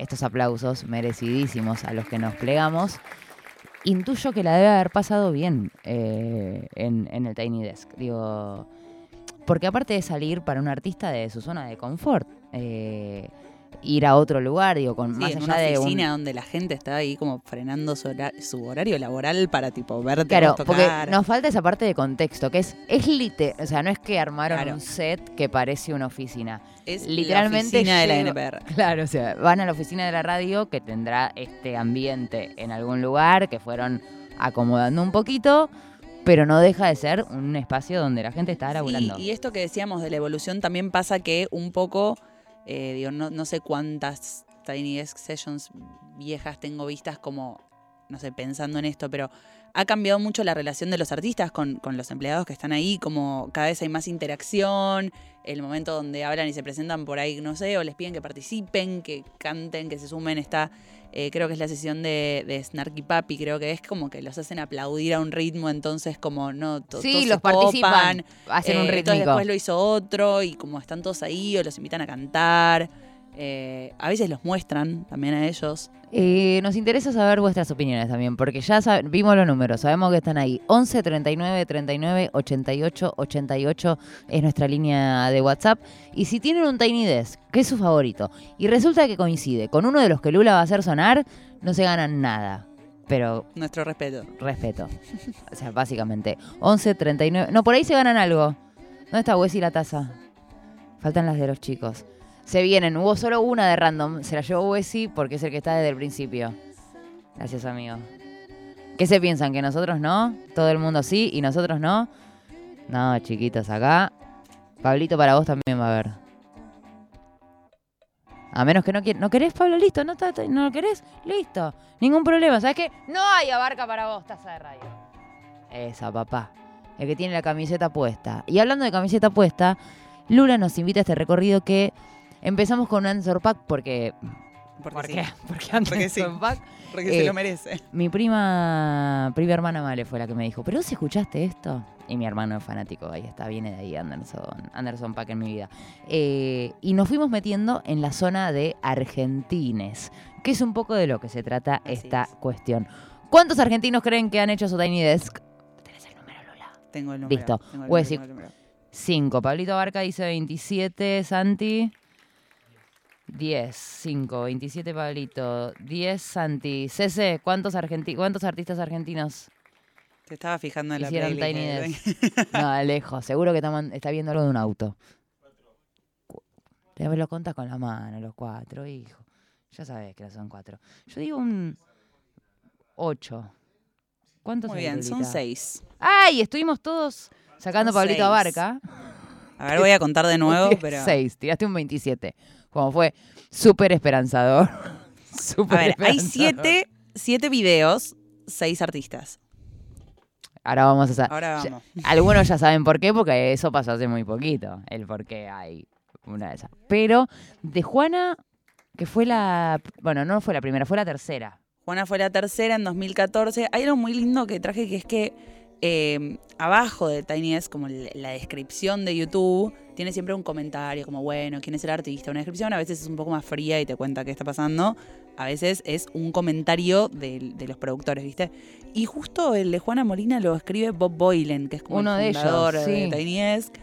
[SPEAKER 1] Estos aplausos merecidísimos a los que nos plegamos. Intuyo que la debe haber pasado bien eh, en, el Tiny Desk. Digo, porque aparte de salir para un artista de su zona de confort, eh, ir a otro lugar, digo, con
[SPEAKER 5] Sí,
[SPEAKER 1] más
[SPEAKER 5] en
[SPEAKER 1] allá
[SPEAKER 5] una
[SPEAKER 1] de un,
[SPEAKER 5] oficina donde la gente está ahí como frenando su, hora- su horario laboral para tipo verte
[SPEAKER 1] Claro, porque nos falta esa parte de contexto, que es, es lite, o sea, no es que armaron
[SPEAKER 5] Claro.
[SPEAKER 1] un set que parece una oficina.
[SPEAKER 5] es
[SPEAKER 1] literalmente
[SPEAKER 5] la oficina de la NPR.
[SPEAKER 1] Claro, o sea, van a la oficina de la radio que tendrá este ambiente en algún lugar, que fueron acomodando un poquito, pero no deja de ser un espacio donde la gente está laburando.
[SPEAKER 5] Sí, y esto que decíamos de la evolución también pasa que un poco, eh, digo, no, no sé cuántas Tiny Desk Sessions viejas tengo vistas como, no sé, pensando en esto, pero ha cambiado mucho la relación de los artistas con, con los empleados que están ahí, como cada vez hay más interacción, el momento donde hablan y se presentan por ahí, no sé, o les piden que participen, que canten, que se sumen, está, eh, creo que es la sesión de, de Snarky Papi, creo que es como que los hacen aplaudir a un ritmo, entonces como no, to-
[SPEAKER 1] sí,
[SPEAKER 5] todos se
[SPEAKER 1] los participan,
[SPEAKER 5] copan,
[SPEAKER 1] hacen un
[SPEAKER 5] eh, entonces
[SPEAKER 1] rítmico.
[SPEAKER 5] después lo hizo otro y como están todos ahí o los invitan a cantar. eh, a veces los muestran también a ellos.
[SPEAKER 1] Eh, nos interesa saber vuestras opiniones también, porque ya vimos los números, sabemos que están ahí. 11 39 39 88 88 es nuestra línea de WhatsApp. Y si tienen un Tiny Desk, que es su favorito, y resulta que coincide con uno de los que Lula va a hacer sonar, no se ganan nada. Pero
[SPEAKER 5] Nuestro respeto.
[SPEAKER 1] respeto. O sea, básicamente. 11 39. No, por ahí se ganan algo. ¿Dónde está Wes y la taza? Faltan las de los chicos. Se vienen. Hubo solo una de random. Se la llevó Wesy porque es el que está desde el principio. Gracias, amigo. ¿Qué se piensan? ¿Que nosotros no? ¿Todo el mundo sí y nosotros no? No, chiquitos, acá. Pablito para vos también va a haber. A menos que no quieras. ¿No querés, Pablo? Listo. ¿No, ¿No lo querés? Listo. Ningún problema. ¿Sabes qué? No hay abarca para vos, taza de radio. Esa, papá. El que tiene la camiseta puesta. Y hablando de camiseta puesta, Lula nos invita a este recorrido que empezamos con answer pack porque.
[SPEAKER 5] Porque
[SPEAKER 1] ¿Por
[SPEAKER 5] sí,
[SPEAKER 1] qué? Porque
[SPEAKER 5] Porque sí.
[SPEAKER 1] pack.
[SPEAKER 5] Porque
[SPEAKER 1] Eh,
[SPEAKER 5] se lo merece.
[SPEAKER 1] Mi prima, prima hermana Male fue la que me dijo, ¿pero vos escuchaste esto? Y mi hermano es fanático, ahí está, viene de ahí Anderson, Anderson Pack en mi vida. Eh, y nos fuimos metiendo en la zona de argentines, que es un poco de lo que se trata
[SPEAKER 5] Así
[SPEAKER 1] esta
[SPEAKER 5] es.
[SPEAKER 1] cuestión. ¿Cuántos argentinos creen que han hecho su Tiny Desk? ¿Tenés el número, Lula?
[SPEAKER 5] Tengo el número.
[SPEAKER 1] Listo.
[SPEAKER 5] tengo el
[SPEAKER 1] Voy a
[SPEAKER 5] número,
[SPEAKER 1] decir-
[SPEAKER 5] tengo el número.
[SPEAKER 1] 5. Pablito Barca dice 27, Santi. 10, 5, 27 Pablito, 10 Santi. Cece, ¿cuántos, argenti ¿cuántos artistas argentinos
[SPEAKER 5] Te estaba fijando en la
[SPEAKER 1] hicieron
[SPEAKER 5] playlist.
[SPEAKER 1] Tiny
[SPEAKER 5] de-
[SPEAKER 1] Desk? No, lejos. Seguro que está, viendo algo de un auto. Te lo contas con la mano, los cuatro, hijo. Ya sabes que no son cuatro. Yo digo un 8. ¿Cuántos
[SPEAKER 5] Muy bien, son seis.
[SPEAKER 1] ¡Ay! Estuvimos todos sacando a
[SPEAKER 5] Son
[SPEAKER 1] Pablito
[SPEAKER 5] seis.
[SPEAKER 1] Abarca.
[SPEAKER 5] A ver, voy a contar de nuevo, pero...
[SPEAKER 1] 6, tiraste un 27. Como fue súper esperanzador.
[SPEAKER 5] A
[SPEAKER 1] Súper
[SPEAKER 5] ver, hay siete, siete videos, seis artistas.
[SPEAKER 1] Ahora vamos a.
[SPEAKER 5] Ahora
[SPEAKER 1] Ya-
[SPEAKER 5] vamos.
[SPEAKER 1] Algunos ya saben por qué, porque eso pasó hace muy poquito. El por qué hay una de esas. Pero de Juana, que fue la. Bueno, no fue la primera, fue la tercera.
[SPEAKER 5] Juana fue la tercera en 2014. Hay algo muy lindo que traje que es que eh, abajo de Tiny Desk, como la descripción de YouTube, tiene siempre un comentario como, bueno, quién es el artista. Una descripción a veces es un poco más fría y te cuenta qué está pasando. A veces es un comentario de, de los productores, ¿viste? Y justo el de Juana Molina lo escribe Bob Boylan, que es como
[SPEAKER 1] Uno de
[SPEAKER 5] el
[SPEAKER 1] ellos,
[SPEAKER 5] fundador
[SPEAKER 1] sí.
[SPEAKER 5] de Tiny Desk.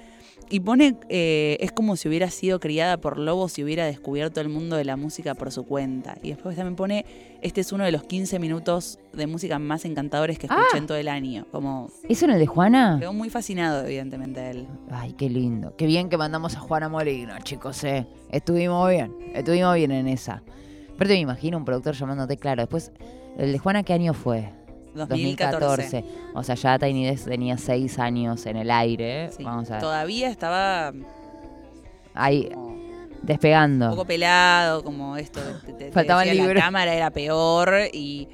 [SPEAKER 5] Y pone, eh, es como si hubiera sido criada por lobos y hubiera descubierto el mundo de la música por su cuenta. Y después también pone, este es uno de los 15 minutos de música más encantadores que escuché
[SPEAKER 1] Ah.
[SPEAKER 5] en todo el año. Como,
[SPEAKER 1] ¿Eso en el de Juana?
[SPEAKER 5] quedó muy fascinado, evidentemente, él.
[SPEAKER 1] Ay, qué lindo. Qué bien que mandamos a Juana Molino, chicos, eh. Estuvimos bien, estuvimos bien en esa. Pero te me imagino un productor llamándote, claro. Después, ¿el de Juana qué año fue?
[SPEAKER 5] 2014.
[SPEAKER 1] O sea, ya Tiny Desk tenía seis años en el aire.
[SPEAKER 5] Sí.
[SPEAKER 1] Vamos a ver.
[SPEAKER 5] Todavía estaba
[SPEAKER 1] Ahí,
[SPEAKER 5] como un
[SPEAKER 1] despegando.
[SPEAKER 5] poco pelado, como esto. te- te- te
[SPEAKER 1] Faltaba el libro.
[SPEAKER 5] La cámara era peor y,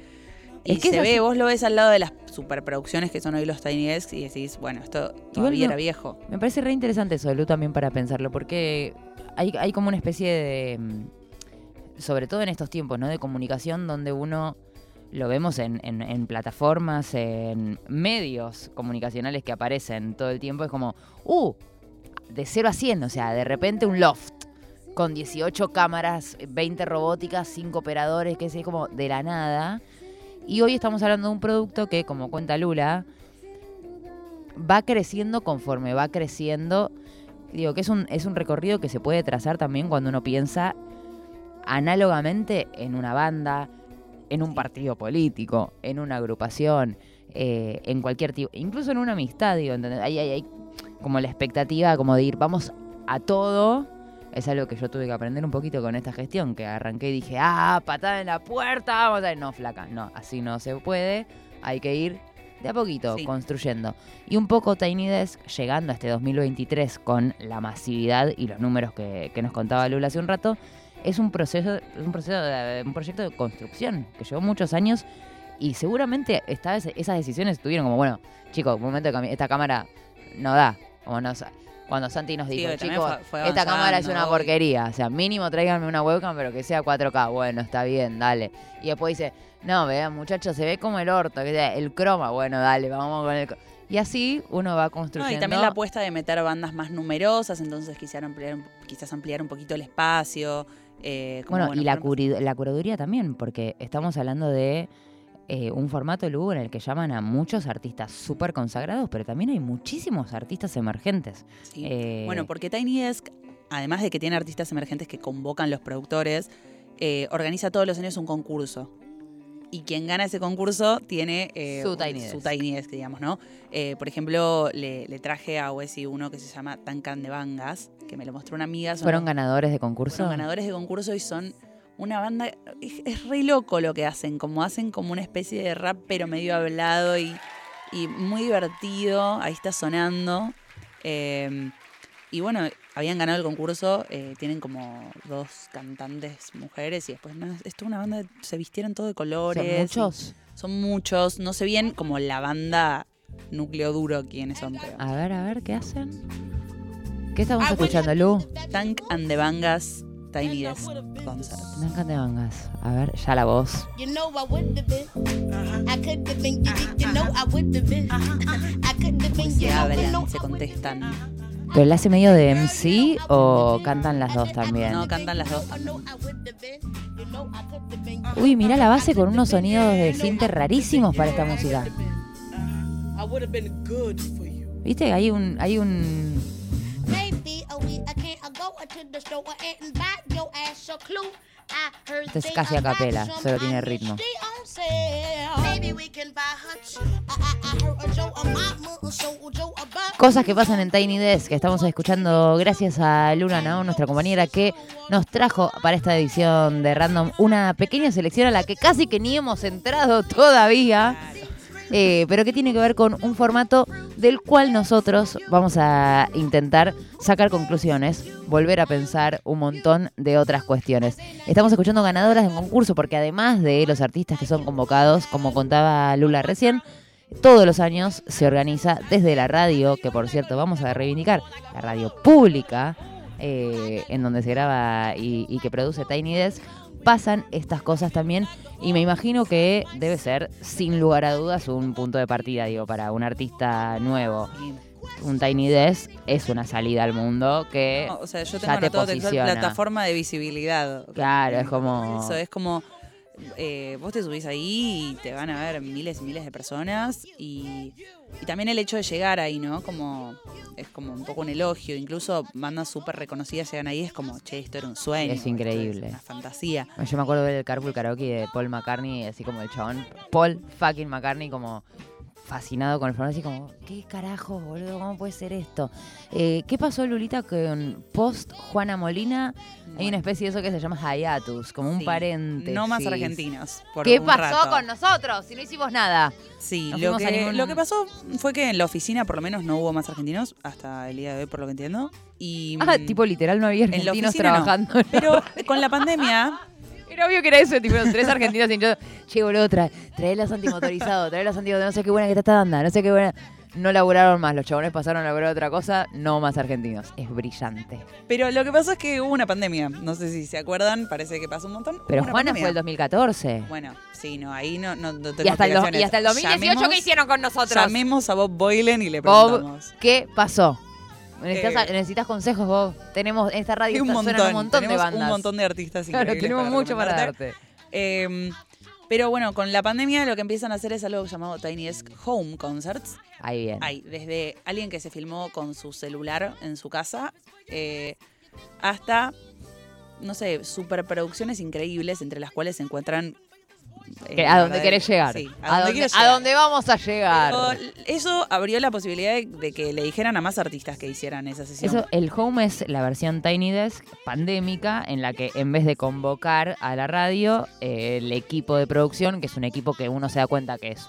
[SPEAKER 5] y
[SPEAKER 1] Es que
[SPEAKER 5] se ve,
[SPEAKER 1] así.
[SPEAKER 5] vos lo ves al lado de las superproducciones que son hoy los Tiny Desk y decís, bueno, esto todavía
[SPEAKER 1] no-
[SPEAKER 5] era viejo.
[SPEAKER 1] Me parece re interesante eso, Lu, también para pensarlo, porque hay, hay como una especie de, mm, sobre todo en estos tiempos, ¿no? De comunicación donde uno lo vemos en, plataformas, en medios comunicacionales que aparecen todo el tiempo, es como, uh, de 0 a 100, o sea, de repente un loft con 18 cámaras, 20 robóticas, 5 operadores, que es como de la nada. Y hoy estamos hablando de un producto que, como cuenta Lula, va creciendo conforme va creciendo. Digo que es un, es un recorrido que se puede trazar también cuando uno piensa análogamente en una banda, en un partido político, en una agrupación, eh, en cualquier tipo, incluso en una amistad, digo, ¿entendés? Hay, hay, hay como la expectativa como de ir, vamos a todo. Es algo que yo tuve que aprender un poquito con esta gestión, que arranqué y dije, ah, patada en la puerta, vamos a ir. No, flaca, no, así no se puede. Hay que ir de a poquito,
[SPEAKER 5] Sí.
[SPEAKER 1] construyendo. Y un poco Tiny Desk, llegando a este 2023 con la masividad y los números que, que nos contaba Lula hace un rato, es un proceso, un proceso de- un proyecto de construcción que llevó muchos años y seguramente esta esas decisiones estuvieron como, bueno, chicos, un momento de cami- esta cámara no da. Como nos, cuando Santi nos
[SPEAKER 5] Sí,
[SPEAKER 1] dijo,
[SPEAKER 5] que también
[SPEAKER 1] chicos, esta cámara es una
[SPEAKER 5] obvio".
[SPEAKER 1] porquería. O sea, mínimo tráiganme una webcam, pero que sea 4K. Bueno, está bien, dale. Y después dice, no, vean, muchachos, se ve como el orto, que sea, el croma. Bueno, dale, vamos con el... cro-". Y así uno va
[SPEAKER 5] No,
[SPEAKER 1] construyendo...
[SPEAKER 5] y también la apuesta de meter bandas más numerosas, entonces quisieron ampliar, quizás ampliar un poquito el espacio. Eh, como,
[SPEAKER 1] Bueno, y la, curi- la curaduría también, porque estamos hablando de eh, un formato Lugo en el que llaman a muchos artistas súper consagrados, pero también hay muchísimos artistas emergentes.
[SPEAKER 5] sí.
[SPEAKER 1] Eh,
[SPEAKER 5] Bueno, porque Tiny Desk, además de que tiene artistas emergentes que convocan los productores, eh, organiza todos los años un concurso. Y quien gana ese concurso tiene eh,
[SPEAKER 1] Su Tiny
[SPEAKER 5] su Tiny Desk, digamos, ¿no? Eh, por ejemplo, le, le traje a Wesi uno que se llama Tancan de Bangas, que me lo mostró una amiga. son
[SPEAKER 1] ¿Fueron ganadores de concurso?
[SPEAKER 5] fueron ganadores de concurso y son una banda. Es, es re loco lo que hacen, como hacen como una especie de rap, pero medio hablado y, y muy divertido. Ahí está sonando. Eh, y bueno, habían ganado el concurso, eh, tienen como dos cantantes mujeres y después no, es toda una banda, de- se vistieron todo de colores.
[SPEAKER 1] ¿Son muchos?
[SPEAKER 5] Son muchos, no sé bien como la banda núcleo duro quiénes son, pero.
[SPEAKER 1] A ver, a ver, ¿qué hacen? ¿Qué estamos escuchando, Lu?
[SPEAKER 5] Tank and the Bangas Tiny Desk Concert.
[SPEAKER 1] Me encanta Bangas. A ver, ya la voz.
[SPEAKER 6] You know I would have been. I could have been. You, you know I would have been. I could have been.
[SPEAKER 5] Se hablan, se contestan.
[SPEAKER 1] ¿Pero la hace medio de MC o cantan las dos también?
[SPEAKER 5] No, cantan las dos.
[SPEAKER 1] Uy, mira la base con unos sonidos de cinte rarísimos para esta música.
[SPEAKER 2] I would have been good for you.
[SPEAKER 1] ¿Viste? Hay un, hay un
[SPEAKER 6] Maybe a week I can't go to the store and buy your ass a clue. I heard
[SPEAKER 1] Esto es casi a capela, solo tiene ritmo. Cosas que pasan en Tiny Desk, que estamos escuchando gracias a Luna Nao, nuestra compañera, que nos trajo para esta edición de Random una pequeña selección a la que casi que ni hemos entrado todavía, eh, pero que tiene que ver con un formato del cual nosotros vamos a intentar sacar conclusiones, volver a pensar un montón de otras cuestiones. Estamos escuchando ganadoras de concurso, porque además de los artistas que son convocados, como contaba Lula recién, todos los años se organiza desde la radio, que por cierto vamos a reivindicar, la radio pública, eh, en donde se graba y, y que produce Tiny Desk, pasan estas cosas también y me imagino que debe ser, sin lugar a dudas, un punto de partida, digo, para un artista nuevo. Un Tiny Desk es una salida al mundo que...
[SPEAKER 5] No, o sea, yo
[SPEAKER 1] ya
[SPEAKER 5] tengo
[SPEAKER 1] te
[SPEAKER 5] anotado textual
[SPEAKER 1] posiciona.
[SPEAKER 5] plataforma de visibilidad.
[SPEAKER 1] Claro, es como...
[SPEAKER 5] Eso es como eh, vos te subís ahí y te van a ver miles y miles de personas y, y también el hecho de llegar ahí, ¿no? Como es como un poco un elogio, incluso bandas súper reconocidas llegan ahí, es como, che, esto era un sueño.
[SPEAKER 1] Es increíble.
[SPEAKER 5] una fantasía.
[SPEAKER 1] Yo me acuerdo ver el Carpool Karaoke de Paul McCartney, así como el chabón, Paul fucking McCartney, como fascinado con el formato, así como, ¿qué carajo, boludo? ¿Cómo puede ser esto? Eh, ¿Qué pasó, Lulita, con post Juana Molina? Hay una especie de eso que se llama hiatus, como un
[SPEAKER 5] Sí,
[SPEAKER 1] paréntesis.
[SPEAKER 5] No más argentinos. por
[SPEAKER 1] ¿Qué
[SPEAKER 5] un
[SPEAKER 1] pasó
[SPEAKER 5] rato.
[SPEAKER 1] con nosotros? Si no hicimos nada.
[SPEAKER 5] Sí,
[SPEAKER 1] Nos
[SPEAKER 5] lo que,
[SPEAKER 1] ningún-
[SPEAKER 5] lo que pasó fue que en la oficina por lo menos no hubo más argentinos hasta el día de hoy, por lo que entiendo. Y,
[SPEAKER 1] Ah,
[SPEAKER 5] mm,
[SPEAKER 1] tipo literal no había
[SPEAKER 5] en la
[SPEAKER 1] argentinos
[SPEAKER 5] no.
[SPEAKER 1] trabajando.
[SPEAKER 5] Pero con la pandemia,
[SPEAKER 1] Era obvio que era eso, tipo, tres argentinos y yo, che, boludo, trae, trae los antimotorizados, trae los antimotorizados, no sé qué buena que está esta banda, no sé qué buena. No laburaron más, los chabones pasaron a laburar otra cosa, no más argentinos. Es brillante.
[SPEAKER 5] pero lo que pasó es que hubo una pandemia. No sé si se acuerdan, parece que pasó un montón.
[SPEAKER 1] Pero Juana
[SPEAKER 5] pandemia.
[SPEAKER 1] fue el 2014.
[SPEAKER 5] Bueno, sí, no, ahí no, no, no tengo
[SPEAKER 1] Y hasta, el, do- y
[SPEAKER 5] explicaciones.
[SPEAKER 1] hasta el 2018,
[SPEAKER 5] Llamemos-
[SPEAKER 1] ¿qué hicieron con nosotros?
[SPEAKER 5] Llamemos a Bob Boylan y le
[SPEAKER 1] Bob,
[SPEAKER 5] preguntamos.
[SPEAKER 1] ¿qué pasó? Necesitas,
[SPEAKER 5] Eh,
[SPEAKER 1] necesitas consejos, Bob. Tenemos, en esta radio
[SPEAKER 5] un montón,
[SPEAKER 1] un montón de
[SPEAKER 5] tenemos
[SPEAKER 1] bandas.
[SPEAKER 5] un montón de artistas
[SPEAKER 1] Claro,
[SPEAKER 5] increíbles
[SPEAKER 1] tenemos mucho para darte.
[SPEAKER 5] Eh, pero bueno, con la pandemia lo que empiezan a hacer es algo llamado Tiny Desk Home Concerts.
[SPEAKER 1] Ahí bien.
[SPEAKER 5] Hay desde alguien que se filmó con su celular en su casa eh, hasta, no sé, superproducciones increíbles entre las cuales se encuentran... eh,
[SPEAKER 1] a dónde
[SPEAKER 5] verdadero-
[SPEAKER 1] querés llegar.
[SPEAKER 5] Sí,
[SPEAKER 1] a, a dónde vamos a llegar.
[SPEAKER 5] Pero eso abrió la posibilidad de, de que le dijeran a más artistas que hicieran esa sesión.
[SPEAKER 1] Eso, el home es la versión Tiny Desk pandémica en la que en vez de convocar a la radio, eh, el equipo de producción, que es un equipo que uno se da cuenta que es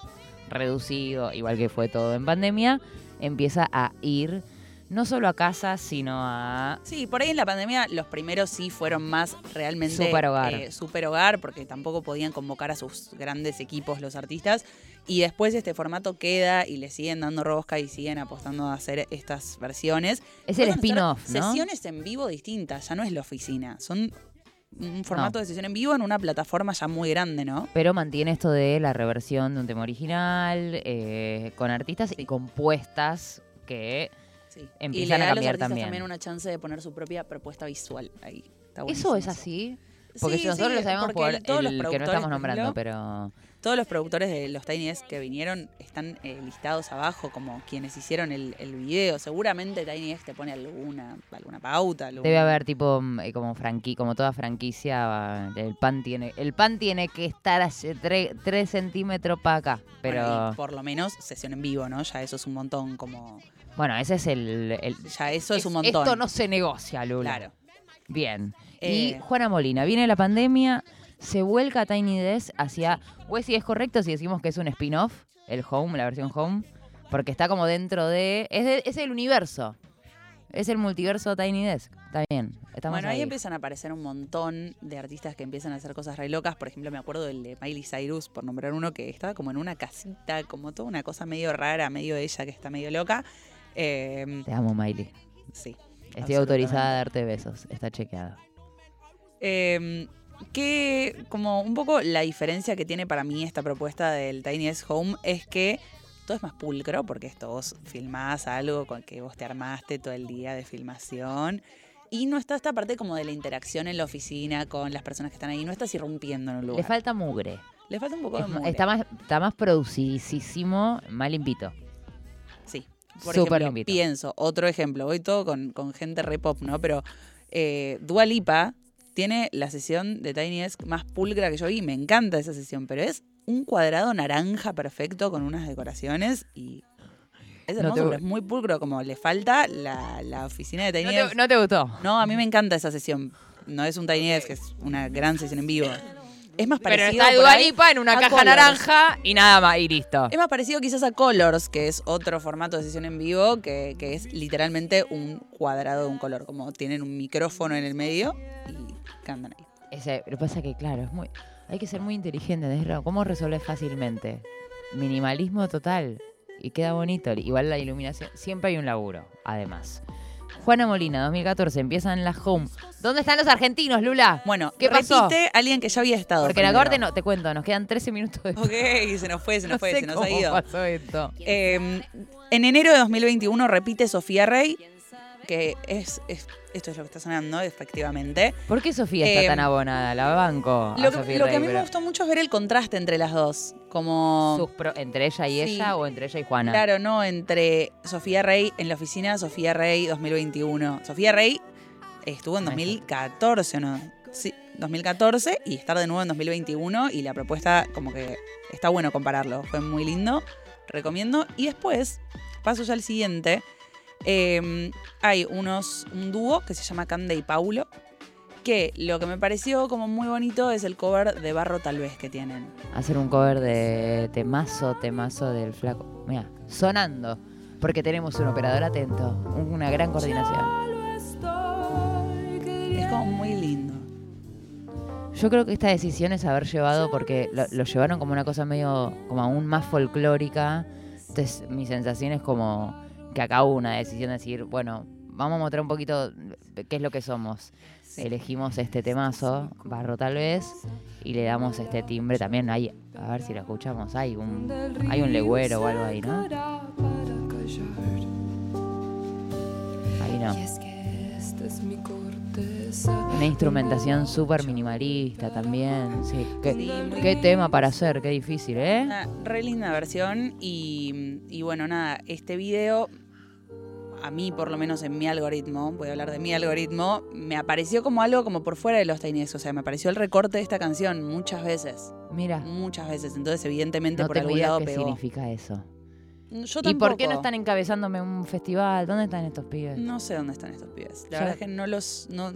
[SPEAKER 1] reducido, igual que fue todo en pandemia, empieza a ir no solo a casa, sino a...
[SPEAKER 5] Sí, por ahí en la pandemia los primeros sí fueron más realmente
[SPEAKER 1] Super hogar.
[SPEAKER 5] eh, super hogar, porque tampoco podían convocar a sus grandes equipos los artistas. Y después este formato queda y le siguen dando rosca y siguen apostando a hacer estas versiones.
[SPEAKER 1] Es el spin-off, ¿no?
[SPEAKER 5] Sesiones en vivo distintas, ya no es la oficina. Son un formato de sesión en vivo en una plataforma ya muy grande, ¿no?
[SPEAKER 1] Pero mantiene esto de la reversión de un tema original, eh, con artistas y compuestas que...
[SPEAKER 5] Sí.
[SPEAKER 1] Empiezan
[SPEAKER 5] y
[SPEAKER 1] a
[SPEAKER 5] da a los
[SPEAKER 1] cambiar también.
[SPEAKER 5] también una chance de poner su propia propuesta visual ahí. Está
[SPEAKER 1] ¿Eso es así? Porque
[SPEAKER 5] Sí,
[SPEAKER 1] si nosotros
[SPEAKER 5] sí,
[SPEAKER 1] lo sabemos por
[SPEAKER 5] todos los
[SPEAKER 1] el que no estamos nombrando, pero...
[SPEAKER 5] Todos los productores de los Tiny Desk que vinieron están eh, listados abajo como quienes hicieron el, el video. Seguramente Tiny Desk te pone alguna, alguna pauta.
[SPEAKER 1] Debe haber tipo mm, eh, como franqui, como toda franquicia, el pan tiene, el pan tiene que estar a 3 centímetros para acá. Pero
[SPEAKER 5] Bueno, y por lo menos sesión en vivo, ¿no? Ya eso es un montón como...
[SPEAKER 1] bueno, ese es el, el-
[SPEAKER 5] Ya eso es, un montón.
[SPEAKER 1] Esto no se negocia, Lula.
[SPEAKER 5] Claro.
[SPEAKER 1] Bien.
[SPEAKER 5] Eh,
[SPEAKER 1] Y Juana Molina, viene la pandemia, se vuelca a Tiny Desk hacia. Wesley, ¿es correcto si decimos que es un spin-off? El Home, la versión Home. Porque está como dentro de. Es, de- es el universo. Es el multiverso Tiny Desk. Está bien. Estamos
[SPEAKER 5] Bueno, ahí
[SPEAKER 1] ahí.
[SPEAKER 5] empiezan a aparecer un montón de artistas que empiezan a hacer cosas re locas. Por ejemplo, me acuerdo del de Miley Cyrus, por nombrar uno, que estaba como en una casita, como toda una cosa medio rara, medio ella que está medio loca. Eh,
[SPEAKER 1] Te amo, Miley.
[SPEAKER 5] sí.
[SPEAKER 1] Estoy autorizada a darte besos. Está chequeada.
[SPEAKER 5] Eh, que como un poco la diferencia que tiene para mí esta propuesta del Tiny Home es que todo es más pulcro, porque esto vos filmás algo con que vos te armaste todo el día de filmación. Y no está esta parte como de la interacción en la oficina con las personas que están ahí. No estás irrumpiendo en un lugar.
[SPEAKER 1] Le falta mugre.
[SPEAKER 5] Le falta un poco de mugre.
[SPEAKER 1] está, más, está más producidísimo, mal limpito.
[SPEAKER 5] Sí. Por
[SPEAKER 1] Súper
[SPEAKER 5] ejemplo, pienso, otro ejemplo, voy todo con, con gente re pop, ¿no? Pero eh, Dua Lipa tiene la sesión de Tiny Desk más pulcra que yo vi. Me encanta esa sesión, pero es un cuadrado naranja perfecto con unas decoraciones y es
[SPEAKER 1] No
[SPEAKER 5] hermoso,
[SPEAKER 1] te-
[SPEAKER 5] pero es muy pulcro, como le falta la, la oficina de Tiny
[SPEAKER 1] ¿No
[SPEAKER 5] Desk.
[SPEAKER 1] te, no te gustó?
[SPEAKER 5] No, a mí me encanta esa sesión. No es un Tiny Desk, es una gran sesión en vivo. Es más
[SPEAKER 1] Pero
[SPEAKER 5] parecido
[SPEAKER 1] está
[SPEAKER 5] por
[SPEAKER 1] Dua
[SPEAKER 5] ahí
[SPEAKER 1] Lipa en una caja
[SPEAKER 5] Colors.
[SPEAKER 1] naranja y nada más, y listo.
[SPEAKER 5] Es más parecido quizás a Colors, que es otro formato de sesión en vivo, que, que es literalmente un cuadrado de un color, como tienen un micrófono en el medio y cantan ahí.
[SPEAKER 1] Ese, lo que pasa que, claro, es muy, hay que ser muy inteligente. ¿entendés? ¿Cómo resolver fácilmente? Minimalismo total. Y queda bonito. Igual la iluminación. Siempre hay un laburo, además. Juana Molina, 2014, empiezan las home. ¿Dónde están los argentinos, Lula?
[SPEAKER 5] Bueno,
[SPEAKER 1] ¿Qué pasó?
[SPEAKER 5] repite alguien que ya había estado.
[SPEAKER 1] Porque la corte no, te cuento, nos quedan 13 minutos de
[SPEAKER 5] Ok, se nos fue, se nos
[SPEAKER 1] No
[SPEAKER 5] fue,
[SPEAKER 1] sé
[SPEAKER 5] se nos
[SPEAKER 1] cómo
[SPEAKER 5] ha ido.
[SPEAKER 1] pasó esto.
[SPEAKER 5] Eh, en enero de 2021 repite Sofía Rey. Que es, es- esto es lo que está sonando, efectivamente.
[SPEAKER 1] ¿Por qué Sofía está
[SPEAKER 5] Eh,
[SPEAKER 1] tan abonada? La banco. a
[SPEAKER 5] Lo, que-
[SPEAKER 1] Sofía
[SPEAKER 5] lo que a mí me gustó mucho es ver el contraste entre las dos. Como.
[SPEAKER 1] sus pro- ¿Entre ella y
[SPEAKER 5] Sí.
[SPEAKER 1] ella o entre ella y Juana?
[SPEAKER 5] Claro, no, entre Sofía Rey en la oficina, Sofía Rey 2021. Sofía Rey estuvo en
[SPEAKER 1] Ahí
[SPEAKER 5] 2014, ¿o ¿no? Sí, 2014 y estar de nuevo en 2021 y la propuesta como que está bueno compararlo. Fue muy lindo, recomiendo. Y después, paso ya al siguiente, eh, hay unos, un dúo que se llama Cande y Paulo, que lo que me pareció como muy bonito es el cover de Barro Tal vez que tienen.
[SPEAKER 1] Hacer un cover de temazo, temazo del flaco. Mira, sonando. Porque tenemos un operador atento. Una gran coordinación.
[SPEAKER 5] Es como muy lindo.
[SPEAKER 1] Yo creo que esta decisión es haber llevado, porque lo, lo llevaron como una cosa medio, como aún más folclórica. Entonces, mi sensación es como que acá hubo una decisión de decir, bueno, vamos a mostrar un poquito qué es lo que somos. Elegimos este temazo, barro tal vez, y le damos este timbre también. Hay, a ver si lo escuchamos, hay un, hay un legüero o algo ahí, ¿no? Ahí no. Una instrumentación súper minimalista también. Sí. ¿Qué,
[SPEAKER 5] Sí,
[SPEAKER 1] qué tema para hacer? Qué difícil, ¿eh?
[SPEAKER 5] Una re linda versión y, y bueno, nada, este video, a mí por lo menos en mi algoritmo, voy a hablar de mi algoritmo, me apareció como algo como por fuera de los Tiny Desk, o sea, me apareció el recorte de esta canción muchas veces,
[SPEAKER 1] Mira,
[SPEAKER 5] muchas veces, entonces evidentemente
[SPEAKER 1] no
[SPEAKER 5] por algún lado
[SPEAKER 1] qué
[SPEAKER 5] pegó.
[SPEAKER 1] significa eso.
[SPEAKER 5] Yo
[SPEAKER 1] ¿Y por qué no están encabezándome un festival? ¿Dónde están estos pibes?
[SPEAKER 5] No sé dónde están estos pibes. La
[SPEAKER 1] Ya-
[SPEAKER 5] verdad es que no los, no,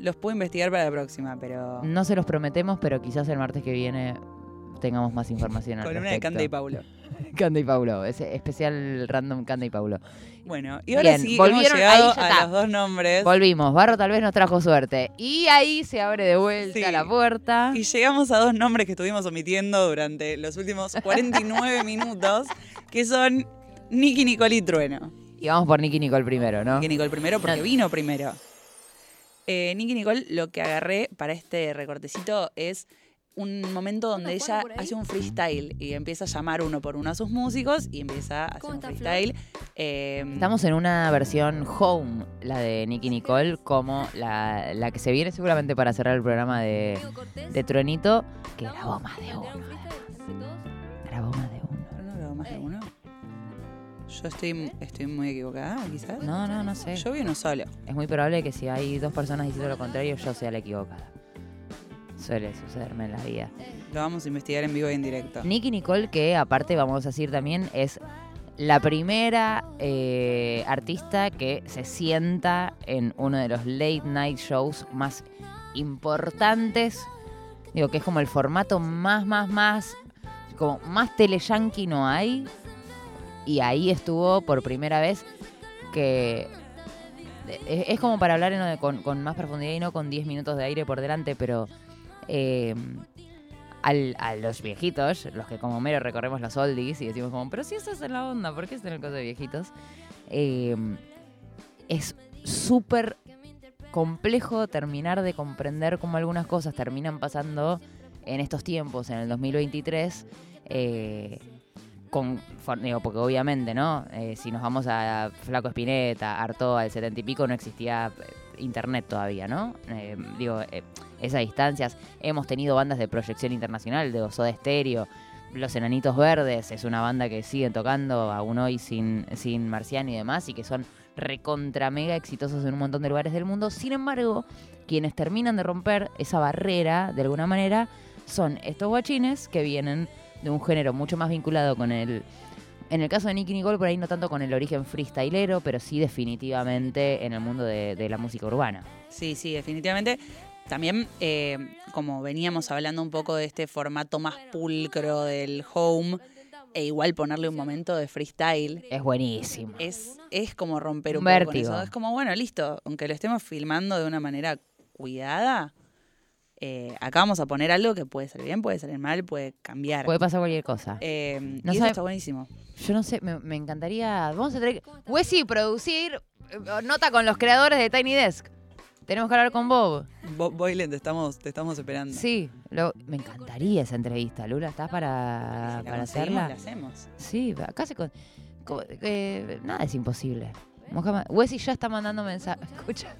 [SPEAKER 5] los puedo investigar para la próxima, pero...
[SPEAKER 1] No se los prometemos, pero quizás el martes que viene tengamos más información al
[SPEAKER 5] Con una de. Cande y Paulo.
[SPEAKER 1] Cande y Paulo, ese especial random Cande y Paulo.
[SPEAKER 5] Bueno, y ahora
[SPEAKER 1] Bien,
[SPEAKER 5] sí
[SPEAKER 1] volvieron,
[SPEAKER 5] hemos llegado
[SPEAKER 1] ahí ya
[SPEAKER 5] a
[SPEAKER 1] está.
[SPEAKER 5] los dos nombres.
[SPEAKER 1] Volvimos, Barro tal vez nos trajo suerte. Y ahí se abre de vuelta
[SPEAKER 5] Sí.
[SPEAKER 1] la puerta.
[SPEAKER 5] Y llegamos a dos nombres que estuvimos omitiendo durante los últimos 49 minutos, que son Nicky Nicole y Trueno.
[SPEAKER 1] Y vamos por Nicky Nicole primero, ¿no?
[SPEAKER 5] Nicky Nicole primero porque
[SPEAKER 1] No.
[SPEAKER 5] vino primero. Eh, Nicky Nicole, lo que agarré para este recortecito es un momento donde ella hace un freestyle y empieza a llamar uno por uno a sus músicos y empieza a hacer
[SPEAKER 3] ¿Cómo
[SPEAKER 5] un freestyle. Eh,
[SPEAKER 1] Estamos en una versión home, la de Nicky Nicole, como la, la que se viene seguramente para cerrar el programa de, de Truenito, que grabó más de uno. Grabó más de uno.
[SPEAKER 5] ¿No grabó más de uno? Yo estoy, estoy muy equivocada, quizás.
[SPEAKER 1] No, no, no sé.
[SPEAKER 5] Yo vi uno solo.
[SPEAKER 1] Es muy probable que si hay dos personas diciendo lo contrario, yo sea la equivocada. Suele sucederme en la vida.
[SPEAKER 5] Lo vamos a investigar en vivo y en directo.
[SPEAKER 1] Nicky Nicole, que aparte vamos a decir también, es la primera eh, artista que se sienta en uno de los late night shows más importantes. Digo, que es como el formato más, más, más, como más teleyanqui no hay. Y ahí estuvo por primera vez que... Es, es como para hablar en- con, con más profundidad y no con 10 minutos de aire por delante, pero... eh, al- a los viejitos, los que como mero recorremos los oldies y decimos como, pero si eso es en la onda, ¿por qué es en el caso de viejitos? Eh, es súper complejo terminar de comprender cómo algunas cosas terminan pasando en estos tiempos, en el 2023, eh, con, digo, porque obviamente, ¿no? Eh, si nos vamos a Flaco Espineta, Artoa, al 70 y pico, no existía eh, internet todavía, ¿no? Eh, digo, eh, esas distancias. Hemos tenido bandas de proyección internacional, de Soda Stereo, Los Enanitos Verdes, es una banda que siguen tocando aún hoy sin, sin Marciano y demás, y que son recontra mega exitosos en un montón de lugares del mundo. Sin embargo, quienes terminan de romper esa barrera, de alguna manera, son estos guachines que vienen de un género mucho más vinculado con el... En el caso de Nicky Nicole, por ahí no tanto con el origen freestylero, pero sí definitivamente en el mundo de, de la música urbana.
[SPEAKER 5] Sí, sí, definitivamente. También, eh, como veníamos hablando un poco de este formato más pulcro del home, e igual ponerle un momento de freestyle,
[SPEAKER 1] Es buenísimo.
[SPEAKER 5] es, es como romper un
[SPEAKER 1] Un
[SPEAKER 5] poco con eso. Es como, bueno, listo, aunque lo estemos filmando de una manera cuidada, eh, acá vamos a poner algo que puede salir bien, puede salir mal, puede cambiar.
[SPEAKER 1] Puede pasar cualquier cosa.
[SPEAKER 5] Eh,
[SPEAKER 1] No
[SPEAKER 5] y eso
[SPEAKER 1] sabe-
[SPEAKER 5] está buenísimo.
[SPEAKER 1] Yo no sé, me, me encantaría. Vamos a tener que. Wesi, producir eh, nota con los creadores de Tiny Desk. Tenemos que hablar con Bob.
[SPEAKER 5] Bo- Boylen, te estamos, te estamos esperando.
[SPEAKER 1] Sí, lo- me encantaría esa entrevista. Lula, ¿estás para,
[SPEAKER 5] Si la
[SPEAKER 1] para hacerla?
[SPEAKER 5] la hacemos.
[SPEAKER 1] Sí, acá se. con- eh, nada es imposible. Wesley ya está mandando mensajes. Escucha.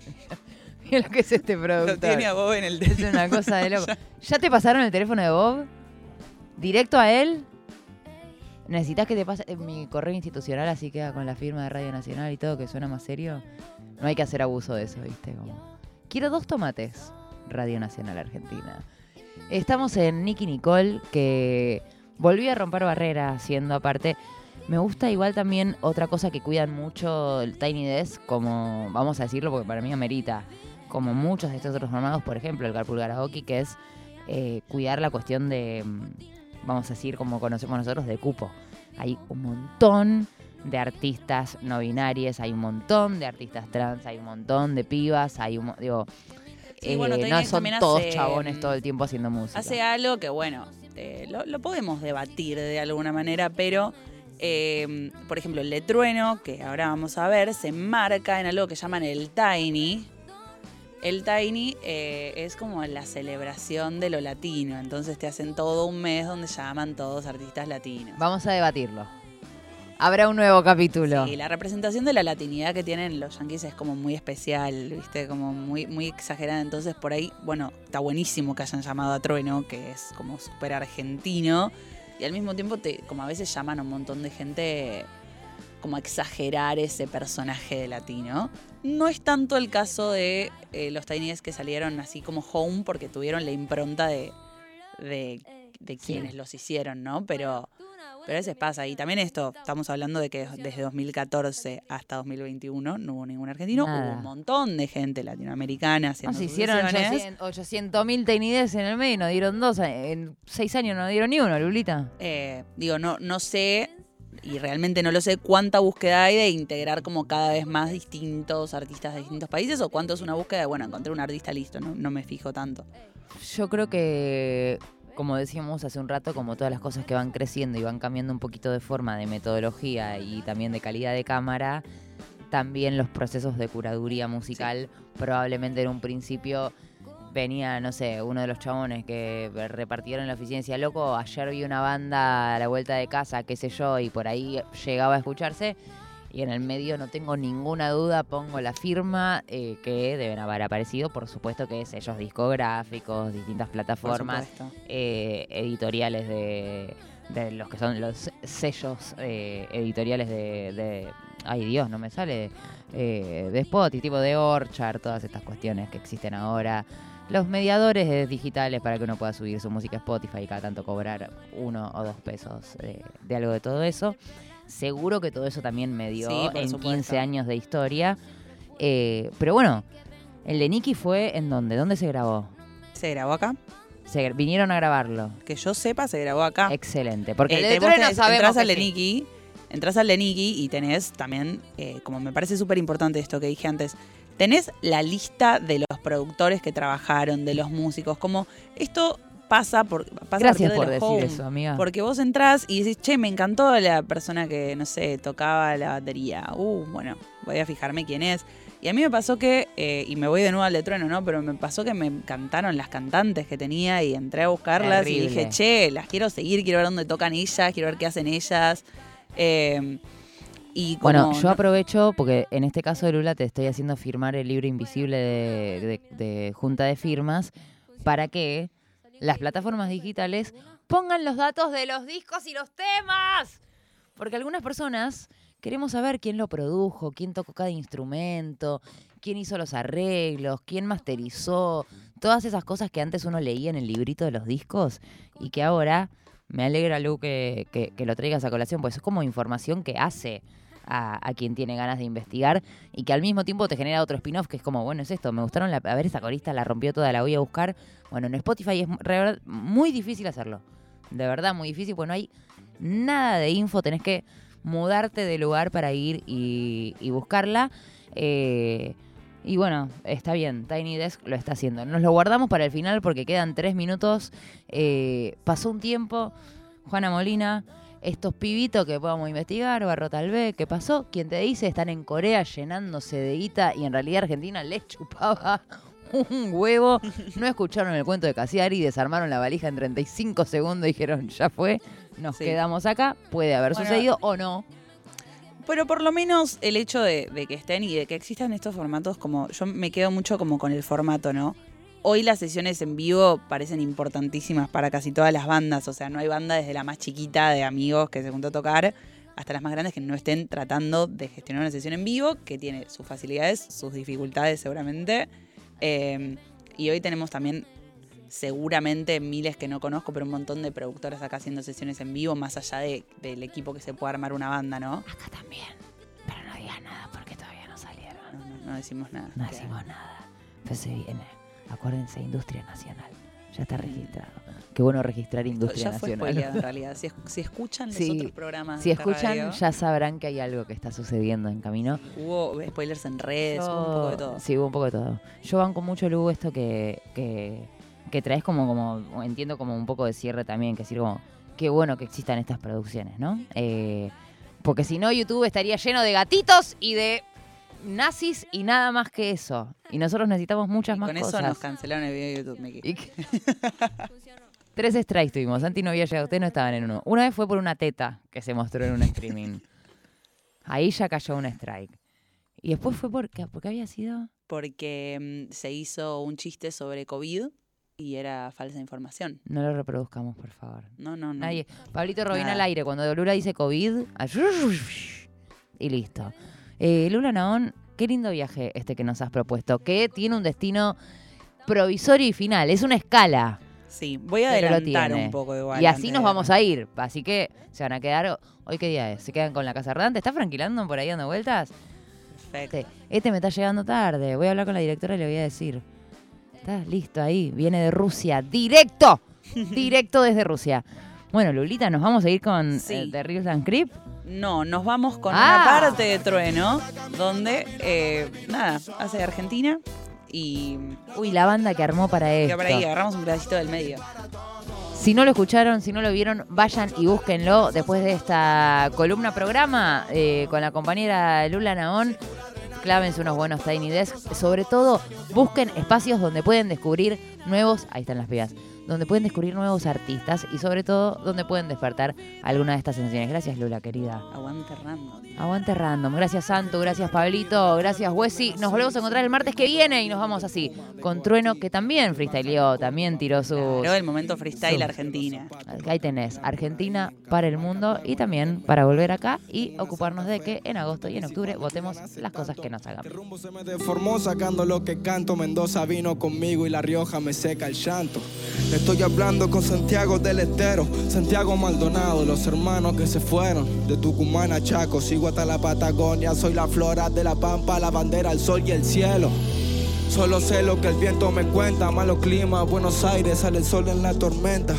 [SPEAKER 1] Mira lo que es este productor.
[SPEAKER 5] Lo tiene a Bob en el
[SPEAKER 1] Es una cosa de loco. ¿Ya te pasaron el teléfono de Bob? ¿Directo a él? ¿Necesitas que te pase eh, mi correo institucional así queda con la firma de Radio Nacional y todo que suena más serio? No hay que hacer abuso de eso, ¿viste? Como, Quiero dos tomates. Radio Nacional Argentina. Estamos en Nicky Nicole, que volvió a romper barreras, siendo aparte. Me gusta igual también otra cosa que cuidan mucho el Tiny Desk, como vamos a decirlo porque para mí amerita, como muchos de estos otros formados, por ejemplo el Carpool Karaoke, que es eh, cuidar la cuestión de, mm, vamos a decir como conocemos nosotros, de cupo. Hay un montón de artistas no binarias, hay un montón de artistas trans, hay un montón de pibas, hay un, digo,
[SPEAKER 5] Sí,
[SPEAKER 1] eh,
[SPEAKER 5] bueno,
[SPEAKER 1] no son todos
[SPEAKER 5] hace,
[SPEAKER 1] chabones
[SPEAKER 5] mm,
[SPEAKER 1] todo el tiempo haciendo música.
[SPEAKER 5] Hace algo que, bueno, eh, lo, lo podemos debatir de alguna manera, pero, eh, por ejemplo, el de Trueno, que ahora vamos a ver, se marca en algo que llaman el Tiny. El Tiny eh, es como la celebración de lo latino, entonces te hacen todo un mes donde llaman todos artistas latinos.
[SPEAKER 1] Vamos a debatirlo. Habrá un nuevo capítulo.
[SPEAKER 5] Sí, la representación de la latinidad que tienen los yankees es como muy especial, ¿viste? Como muy, muy exagerada. Entonces, por ahí, bueno, está buenísimo que hayan llamado a Trueno, que es como súper argentino. Y al mismo tiempo, te, como a veces llaman a un montón de gente como a exagerar ese personaje de latino. No es tanto el caso de eh, los Tiny que salieron así como home porque tuvieron la impronta de, de, de quienes los hicieron, ¿no? Pero, pero a veces pasa. Y también esto, estamos hablando de que desde 2014 hasta 2021 no hubo ningún argentino.
[SPEAKER 1] Nada.
[SPEAKER 5] Hubo un montón de gente latinoamericana
[SPEAKER 1] No,
[SPEAKER 5] haciendo
[SPEAKER 1] se
[SPEAKER 5] sus
[SPEAKER 1] hicieron
[SPEAKER 5] sesiones.
[SPEAKER 1] 800 mil tenides en el medio y nos dieron dos. En seis años no dieron ni uno, Lulita.
[SPEAKER 5] Eh, digo, no, no sé, y realmente no lo sé, cuánta búsqueda hay de integrar como cada vez más distintos artistas de distintos países o cuánto es una búsqueda de, bueno, encontré un artista listo, no, no me fijo tanto.
[SPEAKER 1] Yo creo que, como decíamos hace un rato, como todas las cosas que van creciendo y van cambiando un poquito de forma, de metodología y también de calidad de cámara, también los procesos de curaduría musical probablemente en un principio venía, no sé, uno de los chabones que repartieron la oficina y decía, loco, ayer vi una banda a la vuelta de casa, qué sé yo, y por ahí llegaba a escucharse. Y en el medio no tengo ninguna duda, pongo la firma eh, que deben haber aparecido, por supuesto que sellos discográficos, distintas plataformas, eh, editoriales de, de los que son los sellos eh, editoriales de, de- Ay Dios, no me sale. eh, de Spotify, tipo de Orchard, todas estas cuestiones que existen ahora. Los mediadores digitales para que uno pueda subir su música a Spotify y cada tanto cobrar uno o dos pesos de algo de todo eso. Seguro que todo eso también me dio
[SPEAKER 5] Sí,
[SPEAKER 1] en
[SPEAKER 5] supuesto.
[SPEAKER 1] 15 años de historia. Eh, pero bueno, el de Nicky fue en dónde? ¿Dónde se grabó?
[SPEAKER 5] ¿Se grabó acá?
[SPEAKER 1] Se vinieron a grabarlo.
[SPEAKER 5] Que yo sepa, se grabó acá.
[SPEAKER 1] Excelente. Porque
[SPEAKER 5] Eh,
[SPEAKER 1] el de sabemos
[SPEAKER 5] entras al de
[SPEAKER 1] sí.
[SPEAKER 5] Nicky, entras al de Nicky y tenés también, eh, como me parece súper importante esto que dije antes, tenés la lista de los productores que trabajaron, de los músicos, como esto pasa por pasa
[SPEAKER 1] Gracias
[SPEAKER 5] de
[SPEAKER 1] por
[SPEAKER 5] los
[SPEAKER 1] decir
[SPEAKER 5] home.
[SPEAKER 1] eso, amiga.
[SPEAKER 5] Porque vos entrás y decís, che, me encantó la persona que, no sé, tocaba la batería. Uh, bueno, voy a fijarme quién es. Y a mí me pasó que, eh, y me voy de nuevo al de trueno, ¿no? Pero me pasó que me encantaron las cantantes que tenía y entré a buscarlas y dije, che, las quiero seguir, quiero ver dónde tocan ellas, quiero ver qué hacen ellas. Eh, y como,
[SPEAKER 1] Bueno, yo aprovecho porque en este caso de Lula te estoy haciendo firmar el libro invisible de, de- de Junta de Firmas para que las plataformas digitales pongan los datos de los discos y los temas. Porque algunas personas queremos saber quién lo produjo, quién tocó cada instrumento, quién hizo los arreglos, quién masterizó, todas esas cosas que antes uno leía en el librito de los discos y que ahora me alegra, Lu, que, que- que lo traigas a colación, pues es como información que hace a, quien tiene ganas de investigar y que al mismo tiempo te genera otro spin-off que es como, bueno, es esto, me gustaron, la, a ver, esa corista la rompió toda, la voy a buscar. Bueno, en Spotify es muy difícil hacerlo, de verdad, muy difícil, pues no hay nada de info, tenés que mudarte de lugar para ir y, y buscarla. Eh, y bueno, está bien, Tiny Desk lo está haciendo. Nos lo guardamos para el final porque quedan tres minutos. Eh, pasó un tiempo, Juana Molina, estos pibitos que podamos investigar, Barro tal vez, ¿qué pasó? Quien te dice, están en Corea llenándose de guita y en realidad Argentina les chupaba un huevo. No escucharon el cuento de Casiari, desarmaron la valija en 35 segundos y dijeron, ya fue, nos
[SPEAKER 5] Sí.
[SPEAKER 1] quedamos acá. Puede haber
[SPEAKER 5] Bueno,
[SPEAKER 1] sucedido o no.
[SPEAKER 5] Pero por lo menos el hecho de, de que estén y de que existan estos formatos, como yo me quedo mucho como con el formato, ¿no? Hoy las sesiones en vivo parecen importantísimas para casi todas las bandas, o sea, no hay banda desde la más chiquita de amigos que se juntó a tocar hasta las más grandes que no estén tratando de gestionar una sesión en vivo, que tiene sus facilidades, sus dificultades seguramente. Eh, y hoy tenemos también seguramente miles que no conozco, pero un montón de productoras acá haciendo sesiones en vivo, más allá de- del equipo que se puede armar una banda, ¿no?
[SPEAKER 1] Acá también. Pero no digas nada porque todavía no salieron.
[SPEAKER 5] No, no- no decimos nada.
[SPEAKER 1] No decimos nada. Pero se viene. Acuérdense, Industria Nacional. Ya está registrado. Qué bueno registrar Industria
[SPEAKER 5] Ya fue
[SPEAKER 1] Nacional.
[SPEAKER 5] en realidad. Si, es- si escuchan los otros programas
[SPEAKER 1] Si escuchan,
[SPEAKER 5] radio,
[SPEAKER 1] ya sabrán que hay algo que está sucediendo en camino.
[SPEAKER 5] hubo spoilers en redes, hubo un poco de todo.
[SPEAKER 1] Sí, hubo un poco de todo. Yo banco mucho, Lugo, esto que, que, que traes como, como, entiendo como un poco de cierre también, que decir como, qué bueno que existan estas producciones, ¿no? Eh, porque si no, YouTube estaría lleno de gatitos y de nazis y nada más que eso. Y nosotros necesitamos muchas
[SPEAKER 5] Y
[SPEAKER 1] más
[SPEAKER 5] con
[SPEAKER 1] cosas.
[SPEAKER 5] eso nos cancelaron el video de YouTube, Miki.
[SPEAKER 1] Tres strikes tuvimos. Santi no había llegado. Ustedes no estaban en uno. Una vez fue por una teta que se mostró en un streaming. Ahí ya cayó un strike. Y después fue porque, porque había sido.
[SPEAKER 5] Porque mm, se hizo un chiste sobre COVID y era falsa información.
[SPEAKER 1] No lo reproduzcamos, por favor.
[SPEAKER 5] No, no, no.
[SPEAKER 1] Nadie. Pablito Robin
[SPEAKER 5] Nada.
[SPEAKER 1] al aire. Cuando Lula dice COVID. Y listo. Eh, Lula Naón, qué lindo viaje este que nos has propuesto. Que tiene un destino provisorio y final. Es una escala.
[SPEAKER 5] Sí, voy a adelantar un poco igual.
[SPEAKER 1] Y así nos
[SPEAKER 5] de-
[SPEAKER 1] vamos a ir. Así que se van a quedar. ¿Hoy qué día es? ¿Se quedan con la casa ardante? ¿Está franquilando por ahí dando vueltas?
[SPEAKER 5] Perfecto.
[SPEAKER 1] Este, este me está llegando tarde. Voy a hablar con la directora y le voy a decir. Estás listo ahí. Viene de Rusia. ¡Directo! Directo desde Rusia. Bueno, Lulita, ¿nos vamos a ir con
[SPEAKER 5] Sí.
[SPEAKER 1] eh, The Reels and Creep?
[SPEAKER 5] No, nos vamos con
[SPEAKER 1] Ah.
[SPEAKER 5] una parte de Trueno, donde, eh, nada, hace de Argentina y
[SPEAKER 1] Uy, la banda que armó para
[SPEAKER 5] que
[SPEAKER 1] esto.
[SPEAKER 5] por ahí agarramos un pedacito del medio.
[SPEAKER 1] Si no lo escucharon, si no lo vieron, vayan y búsquenlo después de esta columna programa eh, con la compañera Lula Naón. Clávense unos buenos Tiny Desks. Sobre todo, busquen espacios donde pueden descubrir nuevos. Ahí están las pibas. Donde pueden descubrir nuevos artistas y sobre todo donde pueden despertar alguna de estas sensaciones. Gracias, Lula, querida.
[SPEAKER 5] Aguante random.
[SPEAKER 1] Aguante random. Gracias, Santo. Gracias, Pablito. Gracias, Wesi. Nos volvemos a encontrar el martes que viene y nos vamos así. Con Trueno, que también freestyleó, también tiró sus.
[SPEAKER 5] Pero el momento freestyle
[SPEAKER 1] Sí.
[SPEAKER 5] Argentina.
[SPEAKER 1] Ahí tenés, Argentina para el mundo y también para volver acá y ocuparnos de que en agosto y en octubre votemos las cosas que nos hagan.
[SPEAKER 7] El rumbo se me deformó sacando lo que canto. Mendoza vino conmigo y La Rioja me seca el llanto. Estoy hablando con Santiago del Estero, Santiago Maldonado, los hermanos que se fueron de Tucumán a Chaco. Sigo hasta la Patagonia, soy la flora de la pampa, la bandera, el sol y el cielo. Solo sé lo que el viento me cuenta, malo clima, Buenos Aires, sale el sol en la tormenta.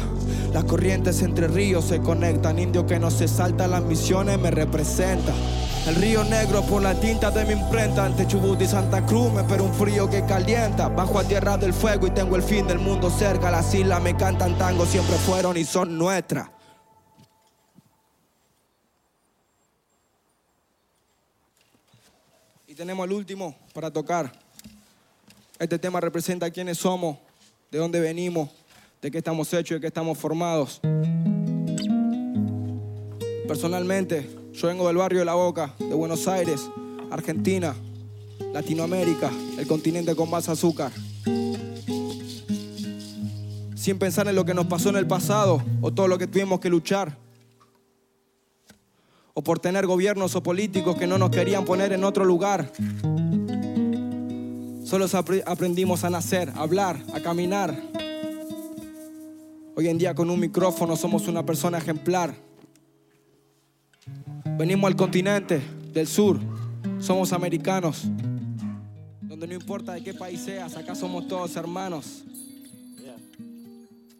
[SPEAKER 7] Las corrientes entre ríos se conectan, indio que no se salta las misiones me representa. El río negro por la tinta de mi imprenta, ante Chubut y Santa Cruz me espera un frío que calienta. Bajo a tierra del fuego y tengo el fin del mundo cerca, las islas me cantan tango, siempre fueron y son nuestras. Y tenemos el último para tocar. Este tema representa quiénes somos, de dónde venimos, de qué estamos hechos de qué estamos formados. Personalmente, yo vengo del barrio de La Boca, de Buenos Aires, Argentina, Latinoamérica, el continente con más azúcar. Sin pensar en lo que nos pasó en el pasado o todo lo que tuvimos que luchar. O por tener gobiernos o políticos que no nos querían poner en otro lugar. Solo apre- aprendimos a nacer, a hablar, a caminar. Hoy en día con un micrófono somos una persona ejemplar. Venimos al continente del sur, somos americanos. Donde no importa de qué país seas, acá somos todos hermanos.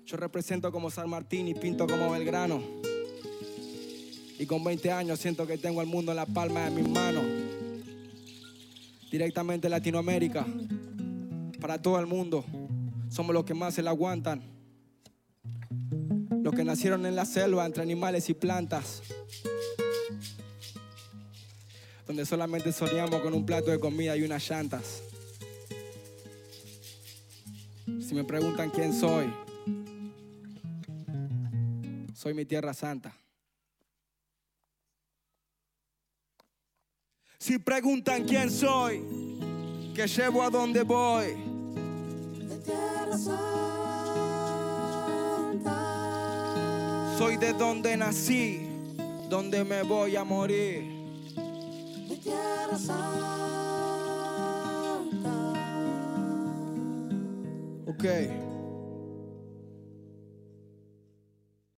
[SPEAKER 7] Yo represento como San Martín y pinto como Belgrano. Y con 20 años siento que tengo el mundo en la palma de mis manos. Directamente Latinoamérica, para todo el mundo. Somos los que más se la aguantan. Los que nacieron en la selva entre animales y plantas. Donde solamente soñamos con un plato de comida y unas llantas. Si me preguntan quién soy, soy mi tierra santa.
[SPEAKER 6] Si preguntan quién soy, que llevo a donde voy. Soy de donde nací, donde me voy a morir. Ok.